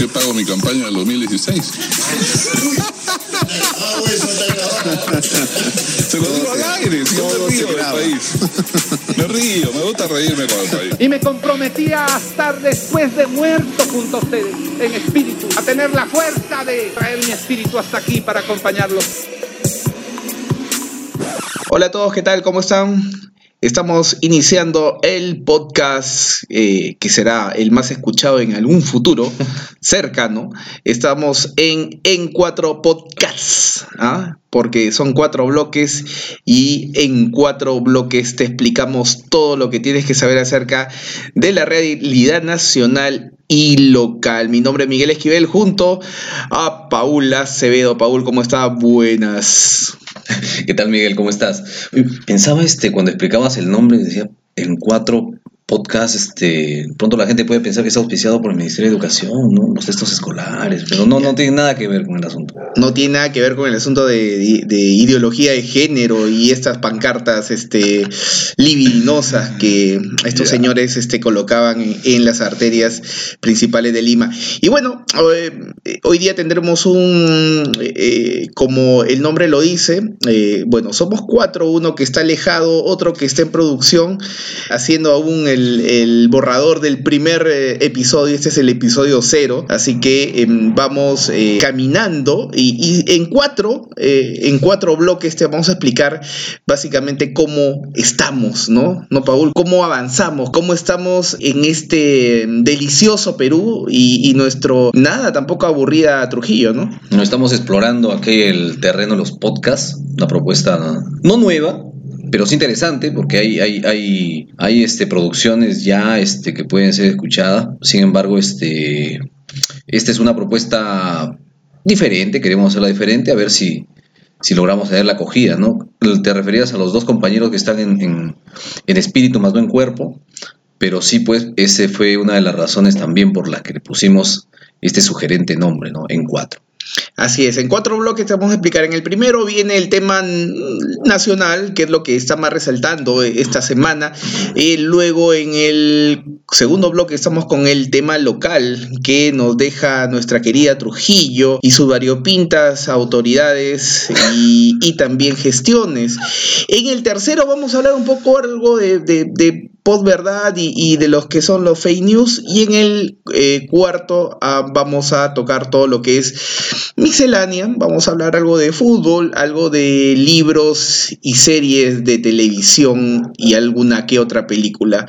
qué pago mi campaña del 2016? Se lo digo al aire, si yo me río del país. Me río, me gusta reírme con el país. Y me comprometía a estar después de muerto junto a ustedes, en espíritu, a tener la fuerza de traer mi espíritu hasta aquí para acompañarlos. Hola a todos, ¿qué tal? ¿Cómo están? Estamos iniciando el podcast eh, que será el más escuchado en algún futuro cercano. Estamos en En Cuatro Podcasts, ¿ah? porque son cuatro bloques y en cuatro bloques te explicamos todo lo que tienes que saber acerca de la realidad nacional y local. Mi nombre es Miguel Esquivel junto a Paula Acevedo. Paul, ¿cómo está? Buenas. ¿Qué tal, Miguel? ¿Cómo estás? Pensaba este, cuando explicabas el nombre, decía en cuatro podcast, este, pronto la gente puede pensar que está auspiciado por el Ministerio de Educación, ¿no? Los textos escolares, pero no, no tiene nada que ver con el asunto. No tiene nada que ver con el asunto de, de ideología de género y estas pancartas este, libidinosas que estos señores este, colocaban en, en las arterias principales de Lima. Y bueno, hoy día tendremos un, eh, como el nombre lo dice, eh, bueno, somos cuatro, uno que está alejado, otro que está en producción, haciendo aún el, el borrador del primer eh, episodio, este es el episodio cero, así que em, vamos eh, caminando y, en cuatro, eh, en cuatro bloques te vamos a explicar básicamente cómo estamos, ¿no? ¿No, Paul? ¿Cómo avanzamos? ¿Cómo estamos en este em, delicioso Perú y, nuestro, nada, tampoco aburrida Trujillo, ¿no? Estamos explorando aquí el terreno de los podcasts, una propuesta no nueva, pero sí interesante porque hay, hay, hay, hay este, producciones ya este, que pueden ser escuchadas. Sin embargo, este, esta es una propuesta diferente, queremos hacerla diferente, a ver si, si logramos tener la acogida, ¿no? Te referías a los dos compañeros que están en, en, en espíritu más no en cuerpo, pero sí, pues, ese fue una de las razones también por las que le pusimos este sugerente nombre, ¿no? En cuatro. Así es, en cuatro bloques te vamos a explicar. En el primero viene el tema nacional, que es lo que está más resaltando eh, esta semana. Eh, luego en el segundo bloque estamos con el tema local, que nos deja nuestra querida Trujillo y sus variopintas autoridades y, y también gestiones. En el tercero vamos a hablar un poco algo de posverdad y, y de los que son los fake news. Y en el eh, cuarto ah, vamos a tocar todo lo que es miscelánea. Vamos a hablar algo de fútbol, algo de libros y series de televisión y alguna que otra película.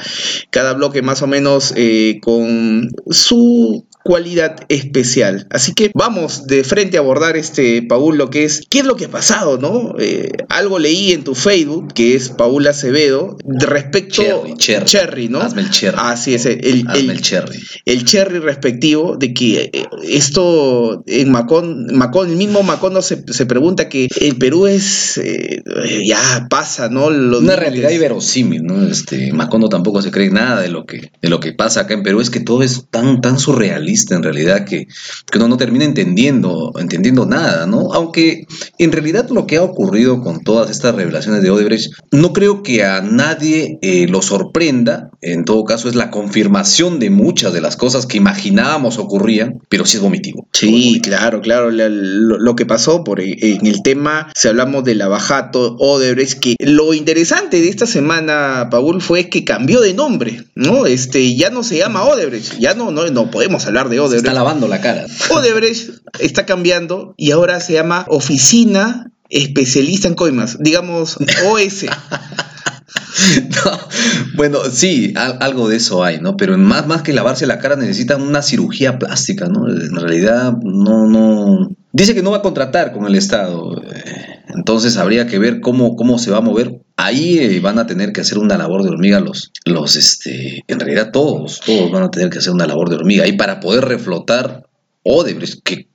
Cada bloque más o menos eh, con su cualidad especial. Así que vamos de frente a abordar este, Paul, lo que es, ¿qué es lo que ha pasado, no? Eh, algo leí en tu Facebook, que es Paul Acevedo, de respecto... Cherry, cherry. ¿no? Hazme el cherry. Así es, el, Hazme el, cherry. el cherry respectivo de que eh, esto en Macón, Macón el mismo Macón no se, se pregunta que el Perú es, eh, ya pasa, ¿no? Una realidad inverosímil, ¿no? Este, Macondo tampoco se cree nada de lo que, de lo que pasa acá en Perú, es que todo es tan, tan surrealista en realidad que, que uno no termina entendiendo, entendiendo nada, ¿no? Aunque en realidad lo que ha ocurrido con todas estas revelaciones de Odebrecht, no creo que a nadie eh, lo sorprenda, en todo caso es la confirmación de muchas de las cosas que imaginábamos ocurrían, pero sí es vomitivo. Sí, claro, claro. la- lo, que pasó por e, en el tema, si hablamos de la Bajato Odebrecht, que lo interesante de esta semana, Paul, fue que cambió de nombre, ¿no? Este, ya no se llama Odebrecht, ya no, no, no podemos hablar de Se Odebrecht. está lavando la cara. Odebrecht está cambiando y ahora se llama Oficina Especialista en Coimas, digamos OS. No, bueno, sí, al- algo de eso hay, ¿no? Pero más, más que lavarse la cara necesitan una cirugía plástica, ¿no? En realidad, no, no. Dice que no va a contratar con el Estado. eh, Entonces habría que ver cómo, cómo se va a mover. Ahí eh, van a tener que hacer una labor de hormiga los, los, este, en realidad todos, todos van a tener que hacer una labor de hormiga. Y para poder reflotar Odebrecht, que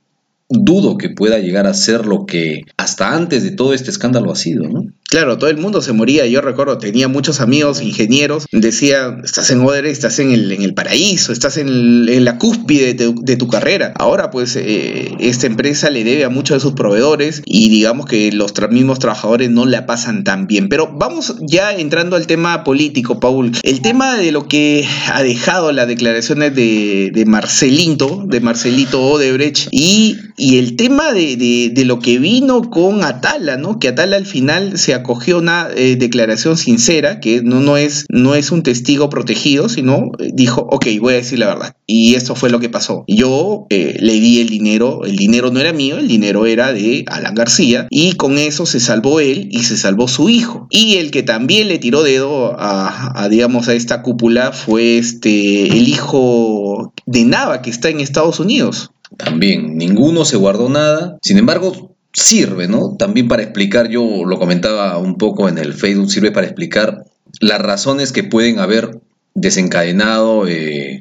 dudo que pueda llegar a ser lo que hasta antes de todo este escándalo ha sido, ¿no? Claro, todo el mundo se moría. Yo recuerdo, tenía muchos amigos ingenieros. Decía, estás en Oder, estás en el, en el paraíso, estás en, la cúspide de tu, carrera. Ahora, pues, eh, esta empresa le debe a muchos de sus proveedores y digamos que los mismos trabajadores no la pasan tan bien. Pero vamos ya entrando al tema político, Paul. El tema de lo que ha dejado las declaraciones de, de Marcelito, de Marcelito Odebrecht y, y el tema de, de, lo que vino con Atala, ¿no? Que Atala al final se acogió una eh, declaración sincera, que no, no, es, no es un testigo protegido, sino eh, dijo, ok, voy a decir la verdad. Y esto fue lo que pasó. Yo eh, le di el dinero, el dinero no era mío, el dinero era de Alan García, y con eso se salvó él y se salvó su hijo. Y el que también le tiró dedo a, digamos, a esta cúpula fue este, el hijo de Nava, que está en Estados Unidos. También, ninguno se guardó nada. Sin embargo, sirve, ¿no? También para explicar, yo lo comentaba un poco en el Facebook, sirve para explicar las razones que pueden haber desencadenado eh,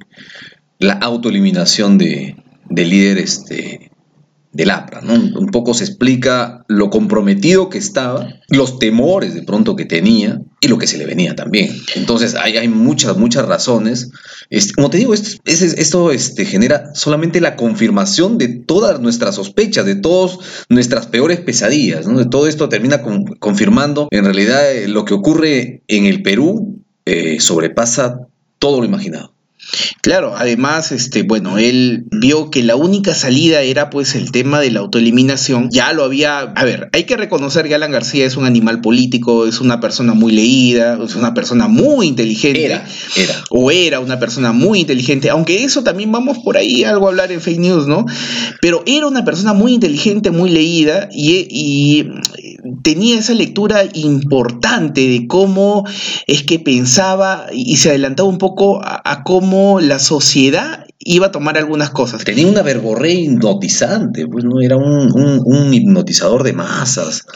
la autoeliminación de, de líder este, del APRA. ¿no? Un poco se explica lo comprometido que estaba, los temores de pronto que tenía y lo que se le venía también. Entonces hay, hay muchas, muchas razones. Este, como te digo, esto, este, genera solamente la confirmación de todas nuestras sospechas, de todas nuestras peores pesadillas. ¿no? Todo esto termina confirmando en realidad eh, lo que ocurre en el Perú eh, sobrepasa todo lo imaginado. Claro, además, este, bueno, él vio que la única salida era pues el tema de la autoeliminación. Ya lo había, a ver, hay que reconocer que Alan García es un animal político, es una persona muy leída, es una persona muy inteligente. Era, era. O era una persona muy inteligente, aunque eso también vamos por ahí algo a hablar en fake news, ¿no? Pero era una persona muy inteligente, muy leída y, tenía esa lectura importante de cómo es que pensaba y se adelantaba un poco a cómo la sociedad iba a tomar algunas cosas. Tenía una verborrea hipnotizante, pues no era un, hipnotizador de masas.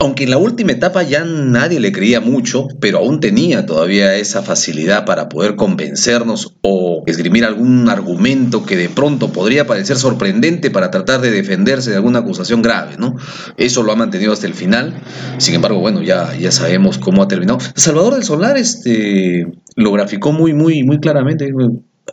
Aunque en la última etapa ya nadie le creía mucho, pero aún tenía todavía esa facilidad para poder convencernos o esgrimir algún argumento que de pronto podría parecer sorprendente para tratar de defenderse de alguna acusación grave, ¿no? Eso lo ha mantenido hasta el final. Sin embargo, bueno, ya, ya sabemos cómo ha terminado. Salvador del Solar este, lo graficó muy, muy, muy claramente.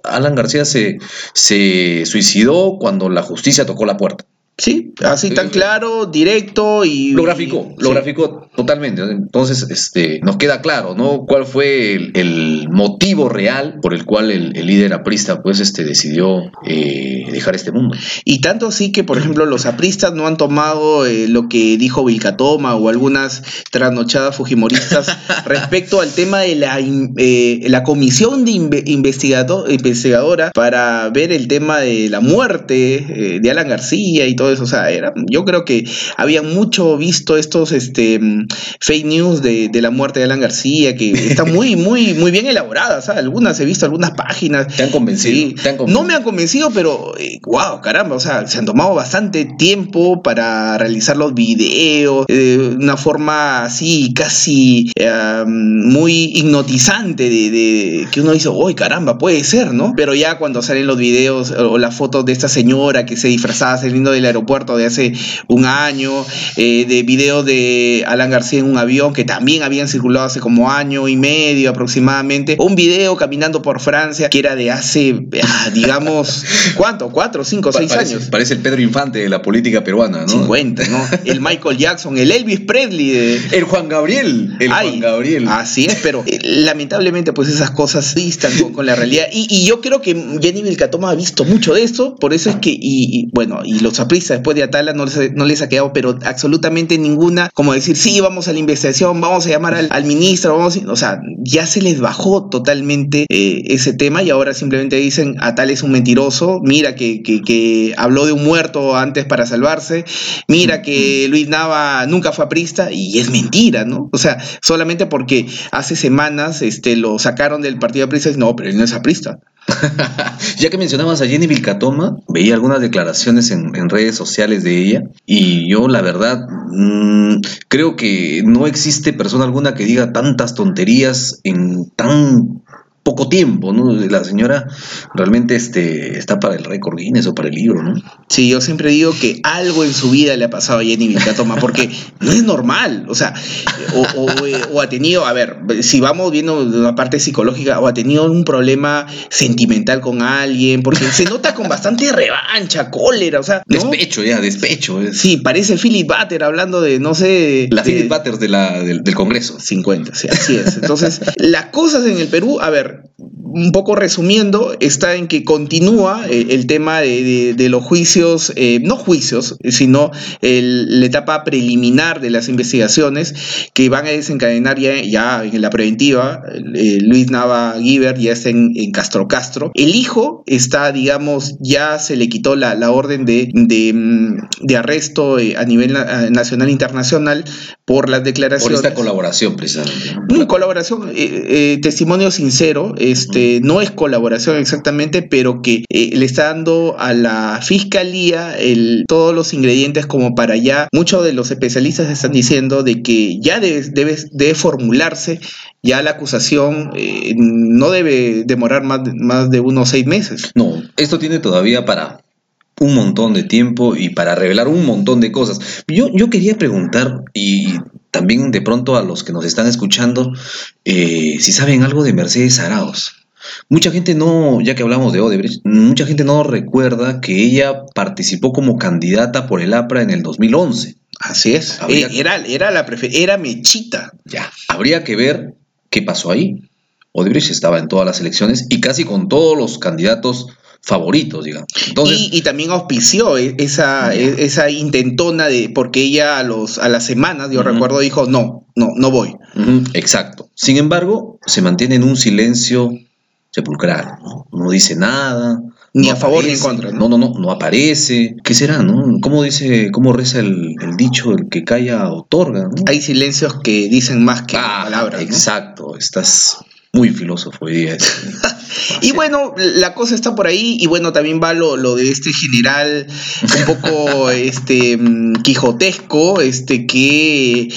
Alan García se, se suicidó cuando la justicia tocó la puerta. Sí, así tan claro, directo y... Lo graficó, lo graficó totalmente. Entonces, este, nos queda claro, ¿no? ¿Cuál fue el, motivo real por el cual el, líder aprista, pues, este, decidió eh, dejar este mundo? Y tanto así que, por ejemplo, los apristas no han tomado eh, lo que dijo Vilcatoma o algunas trasnochadas fujimoristas respecto al tema de la, eh, la comisión de investigadora para ver el tema de la muerte de Alan García y todo eso. O sea, era, yo creo que había mucho visto estos este, fake news de, la muerte de Alan García, que están muy, muy, muy bien elaboradas. Algunas he visto algunas páginas. ¿Te han convencido? No me han convencido, pero wow, eh, caramba, o sea, se han tomado bastante tiempo para realizar los videos de una forma así, casi muy hipnotizante, de, que uno dice, uy, caramba, puede ser, ¿no? Pero ya cuando salen los videos o las fotos de esta señora que se disfrazaba saliendo del aeropuerto de hace un año, eh, de videos de Alan García en un avión que también habían circulado hace como año y medio aproximadamente, un video caminando por Francia que era de hace, ah, digamos, ¿cuánto? ¿Cuatro, cinco, seis años? Parece el Pedro Infante de la política peruana, ¿no? 50, ¿no? El Michael Jackson, el Elvis Presley. De... El Juan Gabriel. El Juan Gabriel. Así es, pero eh, lamentablemente pues esas cosas distan con, la realidad. Y, yo creo que Jenny Vilcatoma ha visto mucho de esto, por eso es que, y, bueno, y los después de Atala no les, no les ha quedado, pero absolutamente ninguna, como decir, sí, vamos a la investigación, vamos a llamar al, ministro, vamos, o sea, ya se les bajó totalmente eh, ese tema y ahora simplemente dicen, Atala es un mentiroso, mira que, que, habló de un muerto antes para salvarse, mira que Luis Nava nunca fue aprista y es mentira, ¿no? O sea, solamente porque hace semanas este, lo sacaron del partido aprista, no, pero él no es aprista. ya que mencionabas a Jenny Vilcatoma, veía algunas declaraciones en, redes sociales de ella y yo la verdad mm, creo que no existe persona alguna que diga tantas tonterías en tan poco tiempo, ¿no? La señora realmente este, está para el récord Guinness o para el libro, ¿no? Sí, yo siempre digo que algo en su vida le ha pasado a Jenny Vilcatoma, porque no es normal, o sea, o, o- o ha tenido, a ver, si vamos viendo la parte psicológica, o ha tenido un problema sentimental con alguien, porque se nota con bastante revancha, cólera, o sea, ¿no? Despecho, ya, despecho. Es Sí, parece Philip Butter hablando de, no sé... la de- Philip Butters de la, del, del Congreso. 50, sí, así es. Entonces, las cosas en el Perú, a ver, un poco resumiendo, está en que continúa eh, el tema de, los juicios, eh, no juicios, sino la etapa preliminar de las investigaciones que van a desencadenar ya, ya en la preventiva. Eh, Luis Nava Giver ya está en, Castro Castro. El hijo está, digamos, ya se le quitó la, la orden de, de, mm, arresto a nivel na- nacional e internacional por las Por declaraciones. esta colaboración, precisamente. ¿no? Colaboración, eh, eh, testimonio sincero, este, no es colaboración exactamente, pero que eh, le está dando a la fiscalía el, todos los ingredientes como para ya, muchos de los especialistas están diciendo de que ya debe, debe, debe formularse ya la acusación, eh, no debe demorar más de, más de unos seis meses. No, esto tiene todavía para un montón de tiempo y para revelar un montón de cosas. Yo, yo quería preguntar, y también de pronto a los que nos están escuchando, eh, si saben algo de Mercedes Arauz. Mucha gente no, ya que hablamos de Odebrecht, mucha gente no recuerda que ella participó como candidata por el APRA en el 2011. Así es. Habría- Eh, era, era la era Mechita. Ya, habría que ver qué pasó ahí. Odebrecht estaba en todas las elecciones y casi con todos los candidatos favoritos, digamos. Entonces, y, y también auspició e- esa, e- esa intentona de, porque ella a, los, a las semanas, yo recuerdo, dijo, no, no, no voy. Exacto. Sin embargo, se mantiene en un silencio sepulcral. No, No dice nada. Ni no a favor ni en contra, ¿no? No, no, no, no aparece. ¿Qué será, no? ¿Cómo dice, cómo reza el, el dicho, el que calla otorga, ¿no? Hay silencios que dicen más que Ah, palabras. Exacto. Estás muy filósofo hoy día. Y bueno, la cosa está por ahí, y bueno, también va lo, lo de este general un poco este mm, quijotesco, este que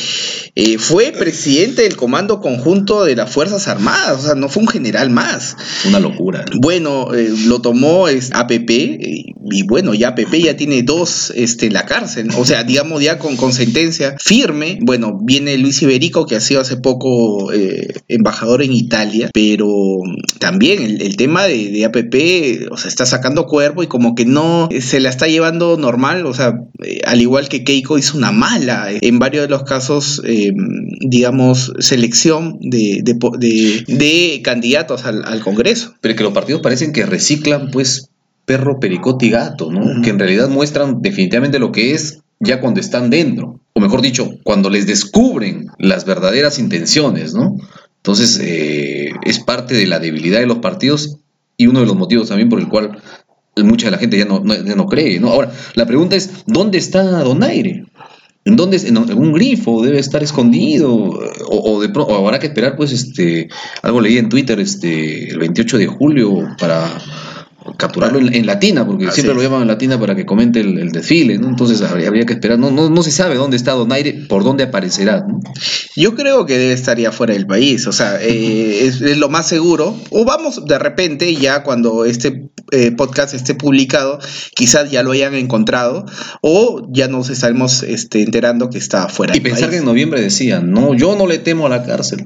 eh, fue presidente del Comando Conjunto de las Fuerzas Armadas, o sea, no fue un general más. Una locura. Bueno, eh, lo tomó es, APP eh, y bueno, ya APP ya tiene dos este, en la cárcel, o sea, digamos ya con, con sentencia firme. Bueno, viene Luis Iberico que ha sido hace poco eh, embajador en Italia, pero mm, también el, el tema de, de APP, o sea, está sacando cuerpo y como que no eh, se la está llevando normal, o sea, eh, al igual que Keiko hizo una mala, eh, en varios de los casos, eh, digamos, selección de, de candidatos al, al Congreso. Pero que los partidos parecen que reciclan, pues, perro, pericote y gato, ¿no? Que en realidad muestran definitivamente lo que es ya cuando están dentro. O mejor dicho, cuando les descubren las verdaderas intenciones, ¿no? Entonces, eh, es parte de la debilidad de los partidos y uno de los motivos también por el cual mucha de la gente ya no, ya no cree, ¿no? Ahora, la pregunta es, ¿dónde está Donaire? ¿En dónde? ¿En algún grifo? ¿Debe estar escondido? O, o de o habrá que esperar, pues, este, algo leí en Twitter, este, el 28 de julio para capturarlo en, en latina, porque Así siempre lo llaman en latina para que comente el, el desfile, ¿no? Entonces habría, habría que esperar. No, no, no se sabe dónde está Donaire, por dónde aparecerá, ¿no? Yo creo que debe estar ya fuera del país, o sea, eh, es, es lo más seguro. O vamos de repente, ya cuando este eh, podcast esté publicado, quizás ya lo hayan encontrado, o ya nos estaremos este, enterando que está fuera Y del pensar que país. en noviembre decían, no, yo no le temo a la cárcel.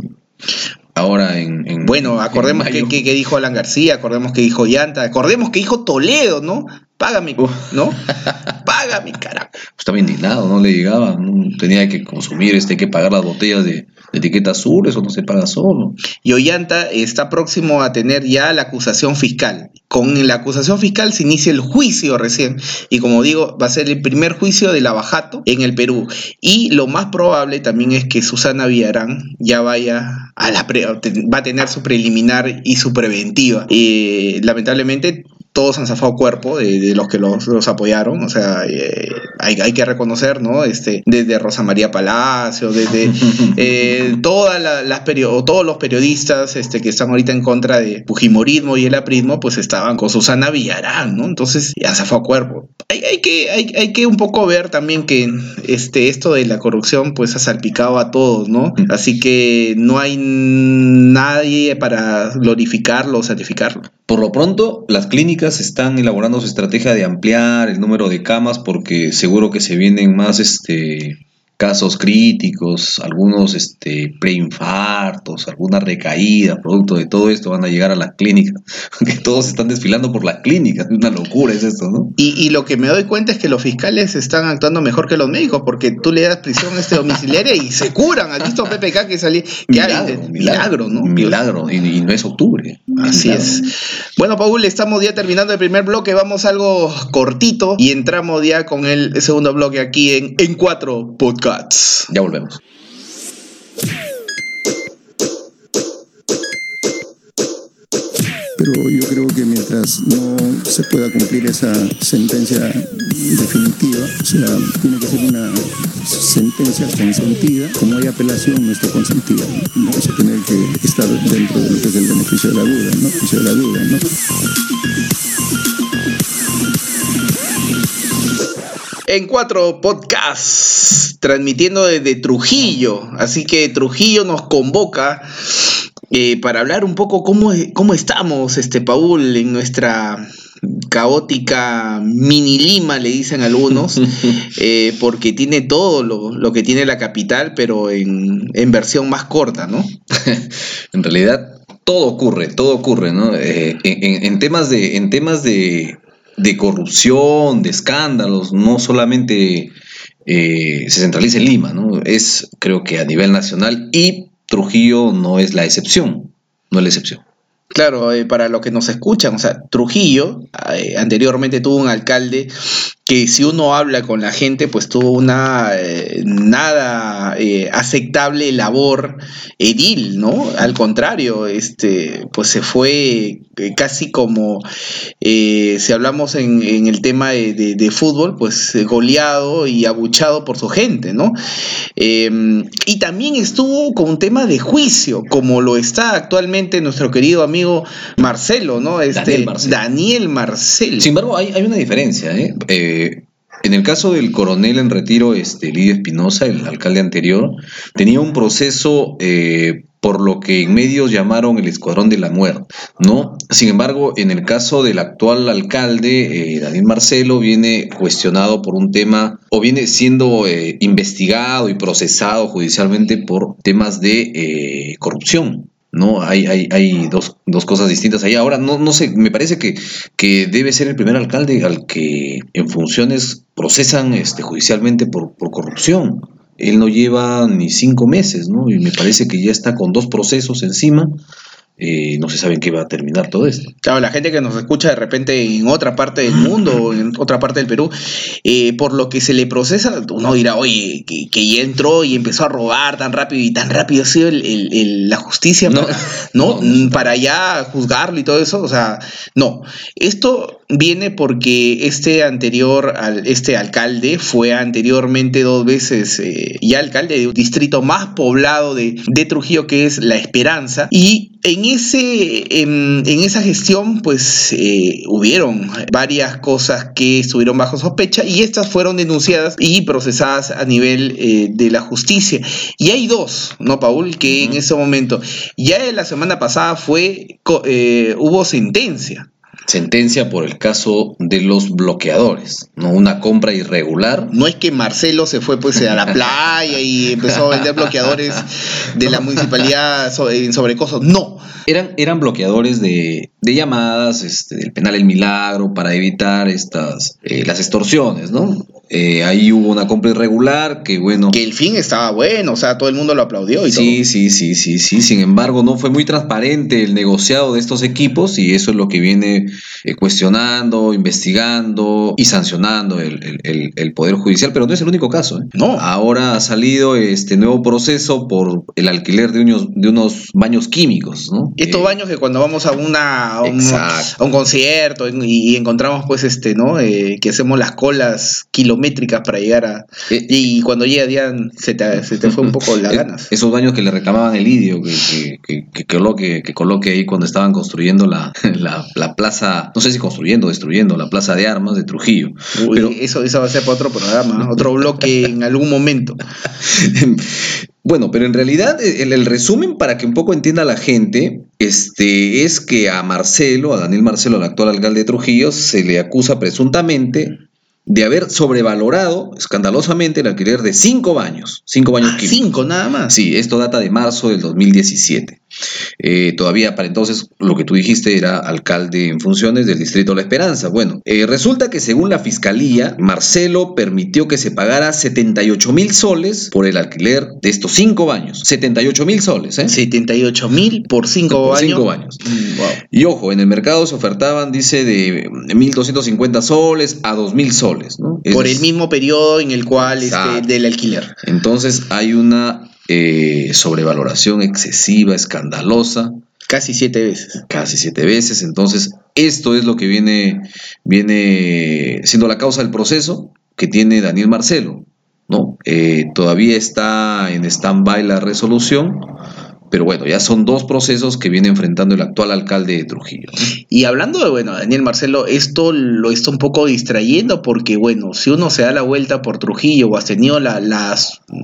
Ahora en... en- Bueno, en acordemos que, que- que dijo Alan García, acordemos que dijo Llanta, acordemos que dijo Toledo, ¿no? Págame, Uf. ¿no? Págame, carajo. estaba indignado, no le llegaba, ¿no? tenía que consumir, este, que pagar las botellas de, etiqueta azul, eso no se paga solo. Y Ollanta está próximo a tener ya la acusación fiscal. Con la acusación fiscal se inicia el juicio recién. Y como digo, va a ser el primer juicio de Lavajato en el Perú. Y lo más probable también es que Susana Villarán ya vaya a la va a tener su preliminar y su preventiva. Eh, lamentablemente todos han zafado cuerpo de, de los que los, los apoyaron, o sea, eh, hay, hay que reconocer, ¿no? Este, desde Rosa María Palacio, desde eh, todas la- las todos los periodistas este, que están ahorita en contra de Fujimorismo y el aprismo, pues estaban con Susana Villarán, ¿no? Entonces, ya zafado cuerpo. Hay, hay que, hay, hay que un poco ver también que este, esto de la corrupción, pues ha salpicado a todos, ¿no? Así que no hay nadie para glorificarlo o certificarlo. Por lo pronto, las clínicas están elaborando su estrategia de ampliar el número de camas porque seguro que se vienen más este casos críticos, algunos este preinfartos, algunas recaídas, producto de todo esto van a llegar a las clínicas, que todos están desfilando por las clínicas, una locura es esto, ¿no? Y, y lo que me doy cuenta es que los fiscales están actuando mejor que los médicos, porque tú le das prisión este domiciliaria y se curan. ¿Has visto PPK que hay- Milagro, milagro, ¿no? Milagro, y, y no es octubre. Así Milagro. es. Bueno, Paul, estamos ya terminando el primer bloque, vamos algo cortito y entramos ya con el segundo bloque aquí en En Cuatro Ya volvemos. pero yo creo que mientras no se pueda cumplir esa sentencia definitiva, o sea, tiene que ser una sentencia consentida, como hay apelación no está consentida, ¿no? vamos a tener que estar dentro de beneficio de la duda. Beneficio de la duda, ¿no? En Cuatro Podcasts, transmitiendo desde Trujillo. Así que Trujillo nos convoca eh, para hablar un poco cómo, cómo estamos, este Paul, en nuestra caótica mini Lima, le dicen algunos, eh, porque tiene todo lo, lo que tiene la capital, pero en, en versión más corta, ¿no? en realidad todo ocurre, todo ocurre, ¿no? Eh, en, en temas de, en temas de, de corrupción, de escándalos, no solamente eh, se centraliza en Lima, ¿no? Es creo que a nivel nacional y Trujillo no es la excepción, no es la excepción. Claro, eh, para los que nos escuchan, o sea, Trujillo eh, anteriormente tuvo un alcalde que si uno habla con la gente, pues tuvo una eh, nada eh, aceptable labor edil, ¿no? Al contrario, este, pues se fue eh, casi como, eh, si hablamos en, en el tema de, de- de fútbol, pues goleado y abuchado por su gente, ¿no? Eh, y también estuvo con un tema de juicio, como lo está actualmente nuestro querido amigo Marcelo, ¿no? Este, Daniel Marcelo. Daniel Marcelo. Sin embargo, hay, hay una diferencia. ¿eh? Eh, en el caso del coronel en retiro, este, Lidio Espinosa, el alcalde anterior, tenía un proceso eh, por lo que en medios llamaron el Escuadrón de la Muerte. ¿no? Sin embargo, en el caso del actual alcalde, eh, Daniel Marcelo, viene cuestionado por un tema, o viene siendo eh, investigado y procesado judicialmente por temas de eh, corrupción. ¿No? Hay, hay, hay dos, dos cosas distintas ahí. Ahora, no, no sé, me parece que, que debe ser el primer alcalde al que en funciones procesan este, judicialmente por, por corrupción. Él no lleva ni cinco meses, ¿no? Y me parece que ya está con dos procesos encima. Eh, no se sabe en qué va a terminar todo esto. Claro, la gente que nos escucha de repente en otra parte del mundo o en otra parte del Perú, eh, por lo que se le procesa, uno dirá, oye, que, que ya entró y empezó a robar tan rápido y tan rápido ha sido el- el- el- la justicia No. para, ¿no? No, no. para ya juzgarlo y todo eso. O sea, no. Esto viene porque este anterior, al, este alcalde fue anteriormente dos veces eh, ya alcalde de un distrito más poblado de, de Trujillo, que es La Esperanza, y en, ese, en, en esa gestión, pues eh, hubieron varias cosas que estuvieron bajo sospecha y estas fueron denunciadas y procesadas a nivel eh, de la justicia. Y hay dos, ¿no, Paul? Que en ese momento, ya la semana pasada fue, eh, hubo sentencia. Sentencia por el caso de los bloqueadores, ¿no? Una compra irregular No es que Marcelo se fue pues a la playa y empezó a vender bloqueadores de la municipalidad so- en sobrecostos. No, Eran, eran bloqueadores de, de llamadas este, del penal El Milagro para evitar estas eh, las extorsiones, ¿no? Eh, ahí hubo una compra irregular que, bueno. Que el fin estaba bueno, o sea, todo el mundo lo aplaudió y sí, todo. sí, sí, sí, sí. Sin embargo, no fue muy transparente el negociado de estos equipos y eso es lo que viene eh, cuestionando, investigando y sancionando el, el- el- Poder Judicial, pero no es el único caso. ¿eh? No. Ahora ha salido este nuevo proceso por el alquiler de unos, de unos baños químicos, ¿no? Estos Eh, baños que cuando vamos a una a un, Exacto. a un concierto en- y, encontramos pues este, ¿no? Que hacemos las colas kilométricas para llegar a Eh, y cuando llega día se te, se te fue un poco las Eh, ganas. Esos baños que le reclamaban el idio que, que, que- que coloque, que coloque ahí cuando estaban construyendo la, la, la plaza, no sé si construyendo o destruyendo la plaza de armas de Trujillo. Uy, pero- eso, eso va a ser para otro programa, otro bloque en algún momento. Bueno, pero en realidad el, el resumen para que un poco entienda la gente este, es que a Marcelo, a Daniel Marcelo, el actual alcalde de Trujillo, se le acusa presuntamente de haber sobrevalorado escandalosamente el alquiler de cinco baños, cinco baños Ah, químicos. cinco nada más. Sí, esto data de marzo del 2017. Eh, todavía para entonces lo que tú dijiste era alcalde en funciones del distrito La Esperanza. Bueno, eh, resulta que según la fiscalía, Marcelo permitió que se pagara 78 mil soles por el alquiler de estos cinco baños. 78 mil soles, ¿eh? 78 mil por cinco Por años. cinco años. Mm, wow. Y ojo, en el mercado se ofertaban, dice, de 1.250 soles a 2.000 soles, ¿no? Por el mismo periodo en el cual este, del alquiler. Entonces hay una eh, sobrevaloración excesiva, escandalosa, Casi siete veces. casi siete veces. Entonces, esto es lo que viene, viene siendo la causa del proceso que tiene Daniel Marcelo. ¿no? Eh, todavía está en stand-by la resolución, pero bueno, ya son dos procesos que viene enfrentando el actual alcalde de Trujillo. Y hablando de, bueno, Daniel Marcelo, esto lo está un poco distrayendo porque, bueno, si uno se da la vuelta por Trujillo o has tenido la, la,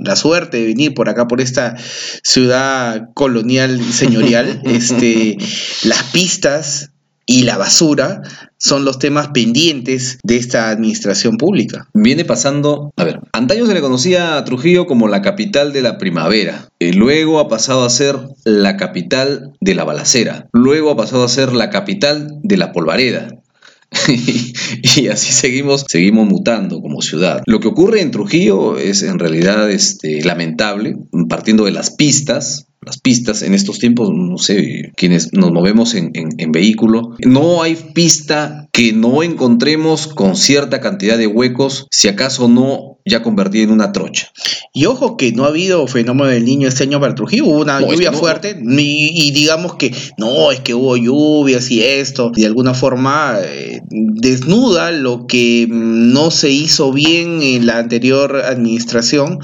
la suerte de venir por acá, por esta ciudad colonial señorial, este, las pistas y la basura son los temas pendientes de esta administración pública. Viene pasando, a ver, antaño se le conocía a Trujillo como la capital de la primavera, y luego ha pasado a ser la capital de la balacera, luego ha pasado a ser la capital de la polvareda. y así seguimos, seguimos mutando como ciudad. Lo que ocurre en Trujillo es en realidad este, lamentable, partiendo de las pistas, las pistas en estos tiempos, no sé, quienes nos movemos en, en- en vehículo, no hay pista que no encontremos con cierta cantidad de huecos, si acaso no ya convertida en una trocha. Y ojo que no ha habido fenómeno del niño este año para Trujillo, hubo una No, lluvia no, fuerte y, y digamos que no, es que hubo lluvias y esto, de alguna forma eh, desnuda lo que mm, no se hizo bien en la anterior administración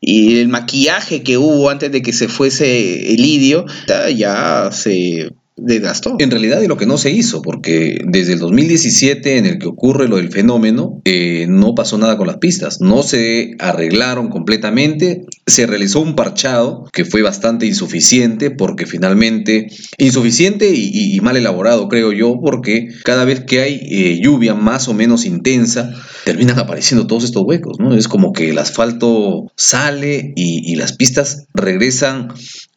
y el maquillaje que hubo antes de que se fuese el idio ya- se desgastó. En realidad de lo que no se hizo, porque desde el 2017 en el que ocurre lo del fenómeno, eh, no pasó nada con las pistas, no se arreglaron completamente, se realizó un parchado que fue bastante insuficiente, porque finalmente, insuficiente y, mal elaborado creo yo, porque cada vez que hay eh, lluvia más o menos intensa, terminan apareciendo todos estos huecos, ¿no? Es como que el asfalto sale y las pistas regresan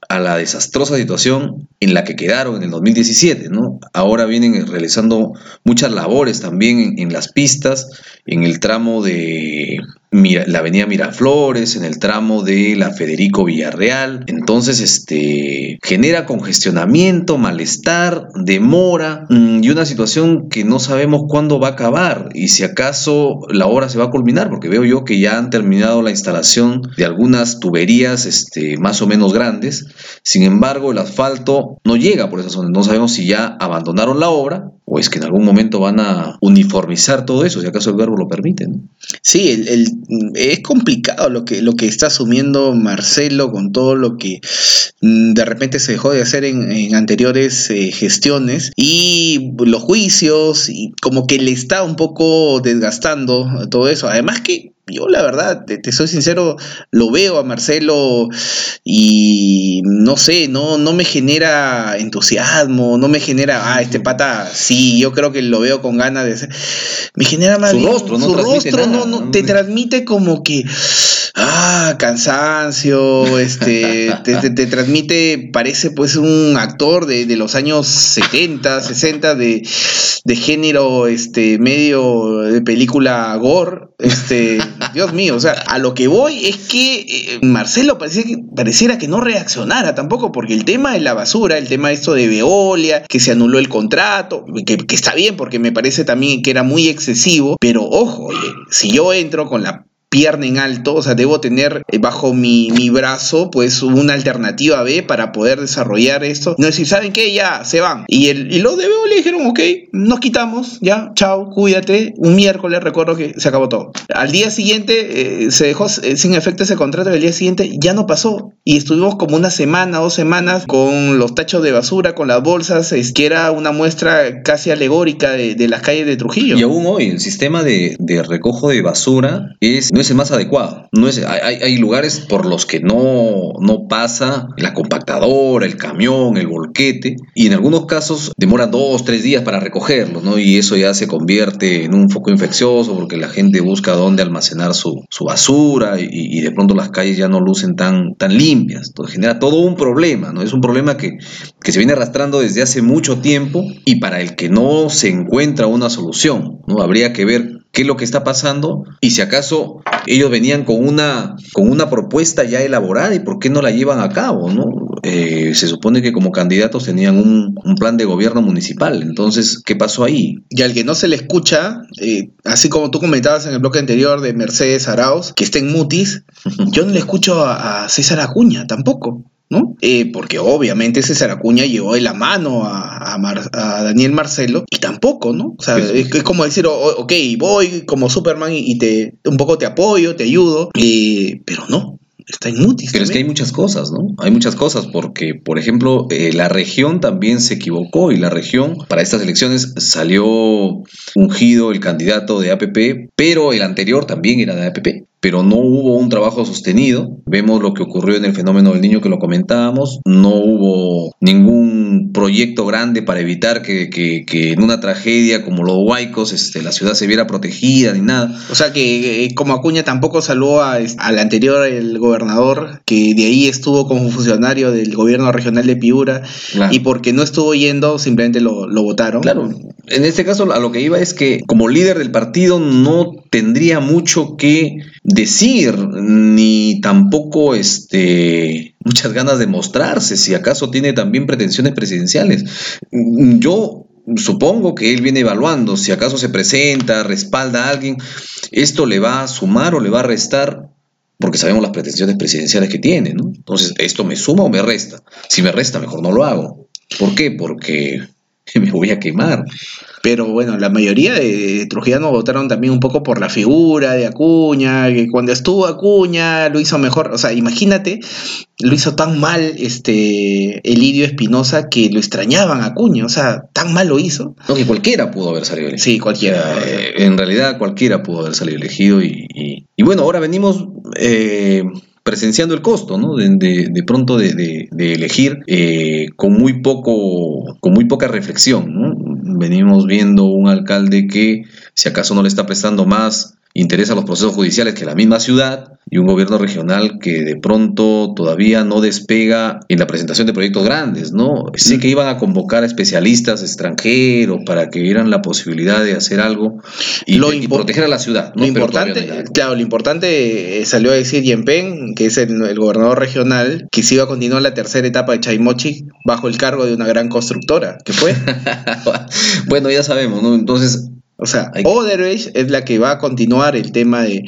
a la desastrosa situación en la que quedaron en el 2017, ¿no? Ahora vienen realizando muchas labores también en, en las pistas, en el tramo de la avenida Miraflores, en el tramo de la Federico Villarreal. Entonces, este, genera congestionamiento, malestar, demora mm, y una situación que no sabemos cuándo va a acabar y si acaso la obra se va a culminar, porque veo yo que ya han terminado la instalación de algunas tuberías este, más o menos grandes. Sin embargo, el asfalto no llega por esa zona. No sabemos si ya abandonaron la obra o es que en algún momento van a uniformizar todo eso, si acaso el verbo lo permite. ¿no? Sí, es complicado lo que, lo que está asumiendo Marcelo con todo lo que mm, de repente se dejó de hacer en, en anteriores eh, gestiones y los juicios y como que le está un poco desgastando todo eso. Además que yo la verdad, te, te soy sincero, lo veo a Marcelo y no sé, no, no me genera entusiasmo, no me genera, ah, este pata, sí, yo creo que lo veo con ganas de hacer. Me genera más Su bien rostro no su rostro nada, no, ¿no? te transmite como que cansancio, este, te, te- te transmite, parece pues un actor de, de los años 70, 60 de, de género, este, medio de película gore, este, Dios mío, o sea, a lo que voy es que eh, Marcelo parecía que, pareciera que no reaccionara tampoco, porque el tema de la basura, el tema de esto de Veolia, que se anuló el contrato, que, que está bien, porque me parece también que era muy excesivo, pero ojo, oye, si yo entro con la pierna en alto, o sea, debo tener eh, bajo mi, mi brazo pues una alternativa B para poder desarrollar esto. No decir, ¿saben qué? Ya, se van. Y, el, los de Veo le dijeron, ok, nos quitamos, ya, chao, cuídate. Un miércoles recuerdo que se acabó todo. Al día siguiente eh, se dejó eh, sin efecto ese contrato y al día siguiente ya no pasó. Y estuvimos como una semana, dos semanas con los tachos de basura, con las bolsas, es que era una muestra casi alegórica de, de las calles de Trujillo. Y aún hoy el sistema de, de recojo de basura es, no es el más adecuado. No es, hay, hay- lugares por los que no, no pasa la compactadora, el camión, el volquete, y en algunos casos demoran dos, tres días para recogerlo, ¿no? Y eso ya se convierte en un foco infeccioso porque la gente busca dónde almacenar su, su basura y, y de pronto las calles ya no lucen tan, tan limpias. Entonces genera todo un problema, ¿no? Es un problema que, que se viene arrastrando desde hace mucho tiempo y para el que no se encuentra una solución, ¿no? Habría que ver qué es lo que está pasando y si acaso ellos venían con una, con una propuesta ya elaborada y por qué no la llevan a cabo, ¿no? Eh, se supone que como candidatos tenían un, un plan de gobierno municipal, entonces, ¿qué pasó ahí? Y al que no se le escucha, eh, así como tú comentabas en el bloque anterior de Mercedes Arauz, que está en Mutis, yo no le escucho a, a César Acuña tampoco. ¿No? Eh, porque obviamente César Acuña llevó de la mano a, a Mar- a Daniel Marcelo y tampoco, ¿no? O sea, es, es como decir, ok, voy como Superman y, y te un poco te apoyo, te ayudo, eh, pero no, está Mutis. Pero es que hay muchas cosas, ¿no? Hay muchas cosas porque, por ejemplo, eh, la región también se equivocó y la región para estas elecciones salió ungido el candidato de APP, pero el anterior también era de APP. Pero no hubo un trabajo sostenido. Vemos lo que ocurrió en el fenómeno del niño que lo comentábamos. No hubo ningún proyecto grande para evitar que, que- que en una tragedia como los Huaicos este, la ciudad se viera protegida ni nada. O sea que eh, como Acuña tampoco saludó al anterior, el gobernador, que de ahí estuvo como funcionario del gobierno regional de Piura, Claro. y porque no estuvo yendo, simplemente lo, lo votaron. Claro, en este caso a lo que iba es que como líder del partido no tendría mucho que decir, ni tampoco este, muchas ganas de mostrarse, si acaso tiene también pretensiones presidenciales. Yo supongo que él viene evaluando, si acaso se presenta, respalda a alguien, esto le va a sumar o le va a restar. Porque sabemos las pretensiones presidenciales que tiene, ¿no? Entonces, ¿esto me suma o me resta? Si me resta, mejor no lo hago. ¿Por qué? Porque me voy a quemar. Pero bueno, la mayoría de trujillanos votaron también un poco por la figura de Acuña, que cuando estuvo Acuña lo hizo mejor. O sea, imagínate, lo hizo tan mal este Elidio Espinosa que lo extrañaban a Acuña. O sea, tan mal lo hizo. No, que cualquiera pudo haber salido elegido. Sí, cualquiera. En realidad cualquiera pudo haber salido elegido y, y- y bueno, ahora venimos eh, presenciando el costo, ¿no? De, de- de pronto de, de- elegir eh, con muy poco, con muy poca reflexión. Venimos viendo un alcalde que si acaso no le está prestando más interés a los procesos judiciales que la misma ciudad y un gobierno regional que de pronto todavía no despega en la presentación de proyectos grandes, ¿no? Sé que iban a convocar a especialistas extranjeros para que vieran la posibilidad de hacer algo y, Lo y impo- proteger a la ciudad, ¿no? Lo importante, no claro, lo importante eh, salió a decir Yempen, que es el, el gobernador regional, que se iba a continuar la tercera etapa de Chaimochi bajo el cargo de una gran constructora, que fue. bueno, ya sabemos, ¿no? Entonces, O sea, Hay- es la que va a continuar el tema de,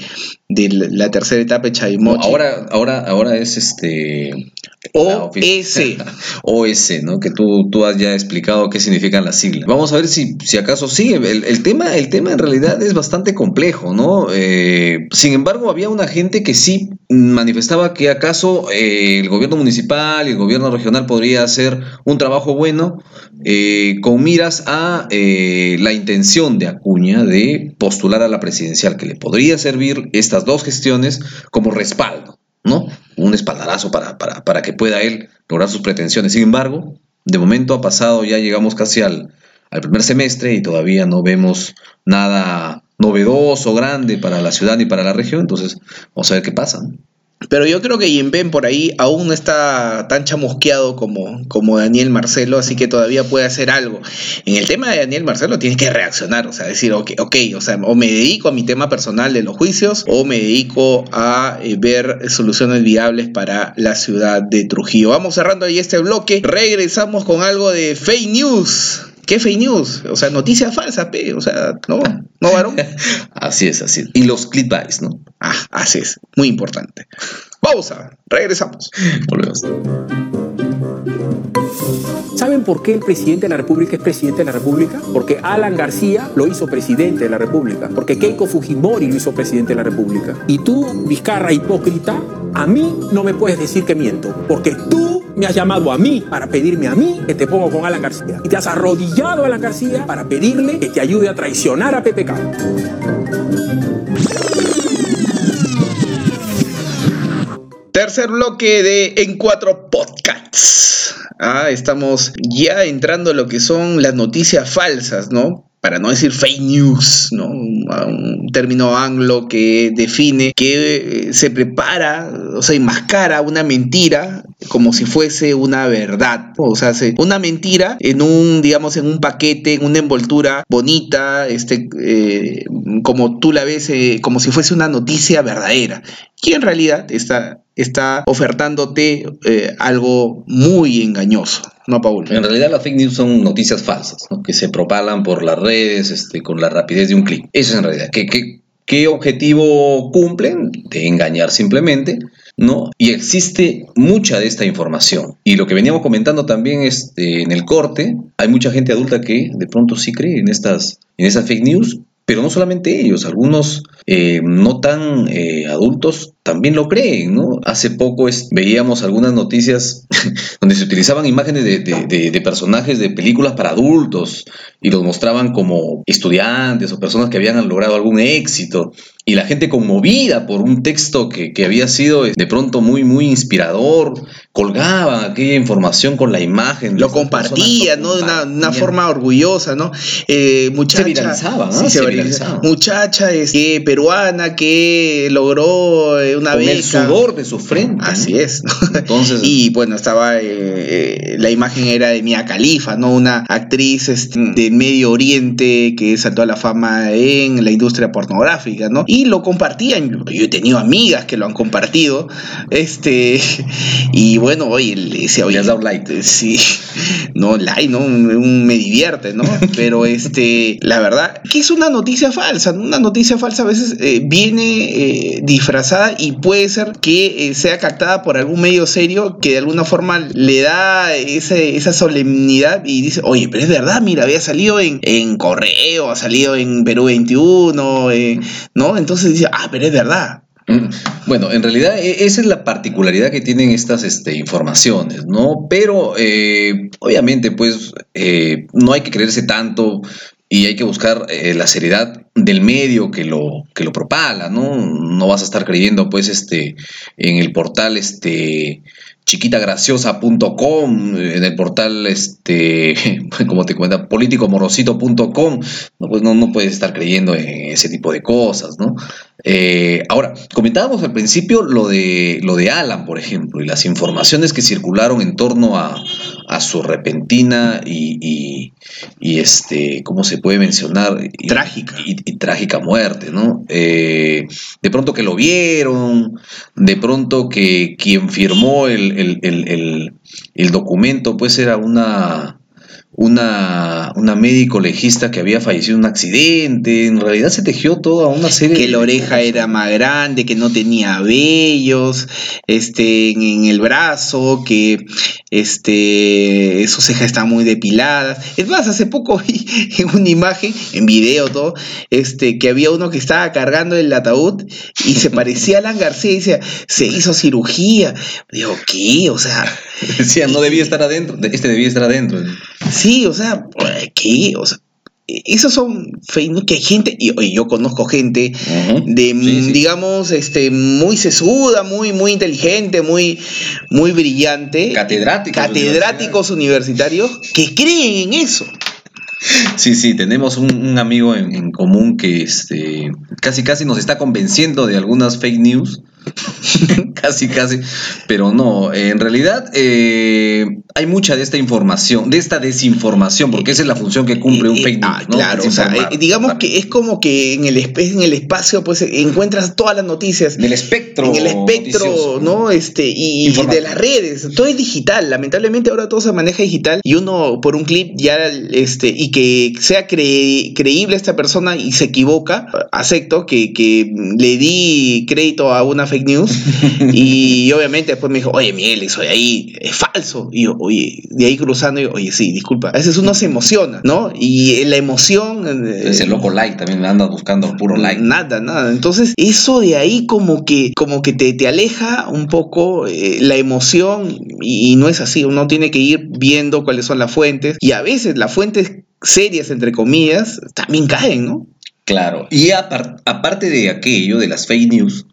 de la tercera etapa de no, Chaimochi. ahora, ahora, ahora es este OS. OS, ¿no? Que tú, tú has ya explicado qué significan las siglas. Vamos a ver si, si acaso sí. El, el tema, el tema en realidad es bastante complejo, ¿no? Eh, sin embargo, había una gente que sí manifestaba que acaso eh, el gobierno municipal y el gobierno regional podría hacer un trabajo bueno eh, con miras a eh, la intención de Acuña de postular a la presidencial, que le podría servir estas dos gestiones como respaldo. ¿No? Un espaldarazo para, para, para que pueda él lograr sus pretensiones. Sin embargo, de momento ha pasado, ya llegamos casi al, al primer semestre y todavía no vemos nada novedoso, grande para la ciudad y para la región, entonces vamos a ver qué pasa. Pero yo creo que Jimben por ahí aún no está tan chamusqueado como, como Daniel Marcelo, así que todavía puede hacer algo. En el tema de Daniel Marcelo tiene que reaccionar, o sea, decir, ok, o sea, o me dedico a mi tema personal de los juicios o me dedico a eh, ver soluciones viables para la ciudad de Trujillo. Vamos cerrando ahí este bloque, regresamos con algo de fake news. ¿Qué fake news? O sea, noticias falsas, pe. O sea, no, no, varón. Así es, así es. Y los clickbaits, ¿no? Ah, así es. Muy importante. Pausa. Regresamos. Volvemos. ¿Saben por qué el presidente de la República es presidente de la República? Porque Alan García lo hizo presidente de la República. Porque Keiko Fujimori lo hizo presidente de la República. Y tú, Vizcarra hipócrita, a mí no me puedes decir que miento. Porque tú me has llamado a mí para pedirme a mí que te pongo con Alan García. Y te has arrodillado a Alan García para pedirle que te ayude a traicionar a PPK. Tercer bloque de En Cuatro Podcasts. Ah, estamos ya entrando a lo que son las noticias falsas, ¿no? Para no decir fake news, ¿no? Un término anglo que define que eh, se prepara, o sea, enmascara una mentira como si fuese una verdad. O sea, se- una mentira en un, digamos, en un paquete, en una envoltura bonita, este, eh, como tú la ves, eh, como si fuese una noticia verdadera. Y en realidad está, está ofertándote algo muy engañoso, ¿no, Paul? En realidad las fake news son noticias falsas, ¿no? que se propalan por las redes este, con la rapidez de un clic. Eso es en realidad. ¿Qué, objetivo cumplen? De engañar simplemente. ¿no? Y existe mucha de esta información. Y lo que veníamos comentando también este, en el corte, hay mucha gente adulta que de pronto sí cree en estas, en esas fake news, pero no solamente ellos, algunos eh, no tan eh, adultos también lo creen, ¿no? Hace poco es- veíamos algunas noticias donde se utilizaban imágenes de, de- de- de personajes de películas para adultos y los mostraban como estudiantes o personas que habían logrado algún éxito y la gente conmovida por un texto que, que había sido eh, de pronto muy, muy inspirador, colgaban aquella información con la imagen. Lo estas compartía, personas, ¿no? De una, una compartían. forma orgullosa, ¿no? Eh, muchacha, Se viralizaba, ¿no? sí, Se se viraliza- viralizaba. Muchacha este, peruana que logró eh, una Con el sudor de su frente. Así es. ¿no? Entonces- y bueno, estaba, eh, eh, la imagen era de Mia Khalifa, ¿no? Una actriz este, de Medio Oriente que saltó a la fama en la industria pornográfica, ¿no? Y lo compartían. Yo he tenido amigas que lo han compartido. Este, y bueno, oye, le decía, oye, dado like. eh, Sí, no, like, ¿no? Un- un- me divierte, ¿no? Pero este, la verdad, que es una noticia falsa. Una noticia falsa a veces eh, viene eh, disfrazada y puede ser que eh, sea captada por algún medio serio que de alguna forma le da esa solemnidad y dice, oye, pero es verdad, mira, había salido en, Correo, ha salido en Perú 21, eh, ¿no? Entonces dice, ah, pero es verdad. Mm, Bueno, en realidad e- esa es la particularidad que tienen estas este, informaciones, ¿no? Pero eh, obviamente, pues, no hay que creerse tanto y hay que buscar la seriedad del medio que lo, que lo propala, ¿no? No vas a estar creyendo, pues, este, en el portal, este, chiquitagraciosa.com, en el portal, este, como te cuenta, politicomorosito.com, no, pues no, no puedes estar creyendo en ese tipo de cosas, ¿no? Eh, ahora, comentábamos al principio lo de, lo de Alan, por ejemplo, y las informaciones que circularon en torno a, a su repentina y, y, y, este, ¿cómo se puede mencionar? Y- Trágica. Y, trágica muerte, ¿no? Eh, de pronto que lo vieron, de pronto que quien firmó el- el- el documento, pues era una, una, una médico legista que había fallecido en un accidente. En realidad se tejió toda una serie que la oreja era más grande, que no tenía vellos, este, en, en el brazo, que este, sus cejas están muy depiladas. Es más, hace poco vi en una imagen, en video todo, este, que había uno que estaba cargando el ataúd y se parecía a Alan García y decía, se hizo cirugía. Digo, ¿qué? O sea, Decía, no debía estar adentro, este debía estar adentro. Sí, o sea, ¿qué? O sea, esos son fake news que hay gente, y, y yo conozco gente de, mm, Sí, sí. digamos, este, muy sesuda, muy, muy inteligente, muy, muy brillante. Catedráticos Catedráticos universitarios que creen en eso. Sí, sí, tenemos un, un amigo en, en común que este, casi casi nos está convenciendo de algunas fake news. casi, casi. Pero no, en realidad eh, hay mucha de esta información, de esta desinformación, porque esa es la función que cumple un Eh, fake news. ah, ¿no? claro, o sea, Desinformar, eh, digamos claro. que es como que en el, en el espacio pues encuentras todas las noticias. En el espectro. en el espectro, noticioso, ¿no? Este, y, de las redes, todo es digital. Lamentablemente ahora todo se maneja digital y uno por un clip ya, este, y que sea cre- creíble esta persona y se equivoca, acepto que, que le di crédito a una fake news y obviamente después me dijo, oye Miguel, eso de ahí es falso. Y yo, oye, de ahí cruzando, yo, oye, sí, disculpa. A veces uno se emociona, ¿no? Y la emoción... eh, Ese loco like también me anda buscando puro like. Nada, nada. Entonces, eso de ahí como que, como que te, te aleja un poco eh, la emoción y, y no es así. Uno tiene que ir viendo cuáles son las fuentes y a veces las fuentes serias, entre comillas, también caen, ¿no? Claro. Y apar- aparte de aquello, de las fake news,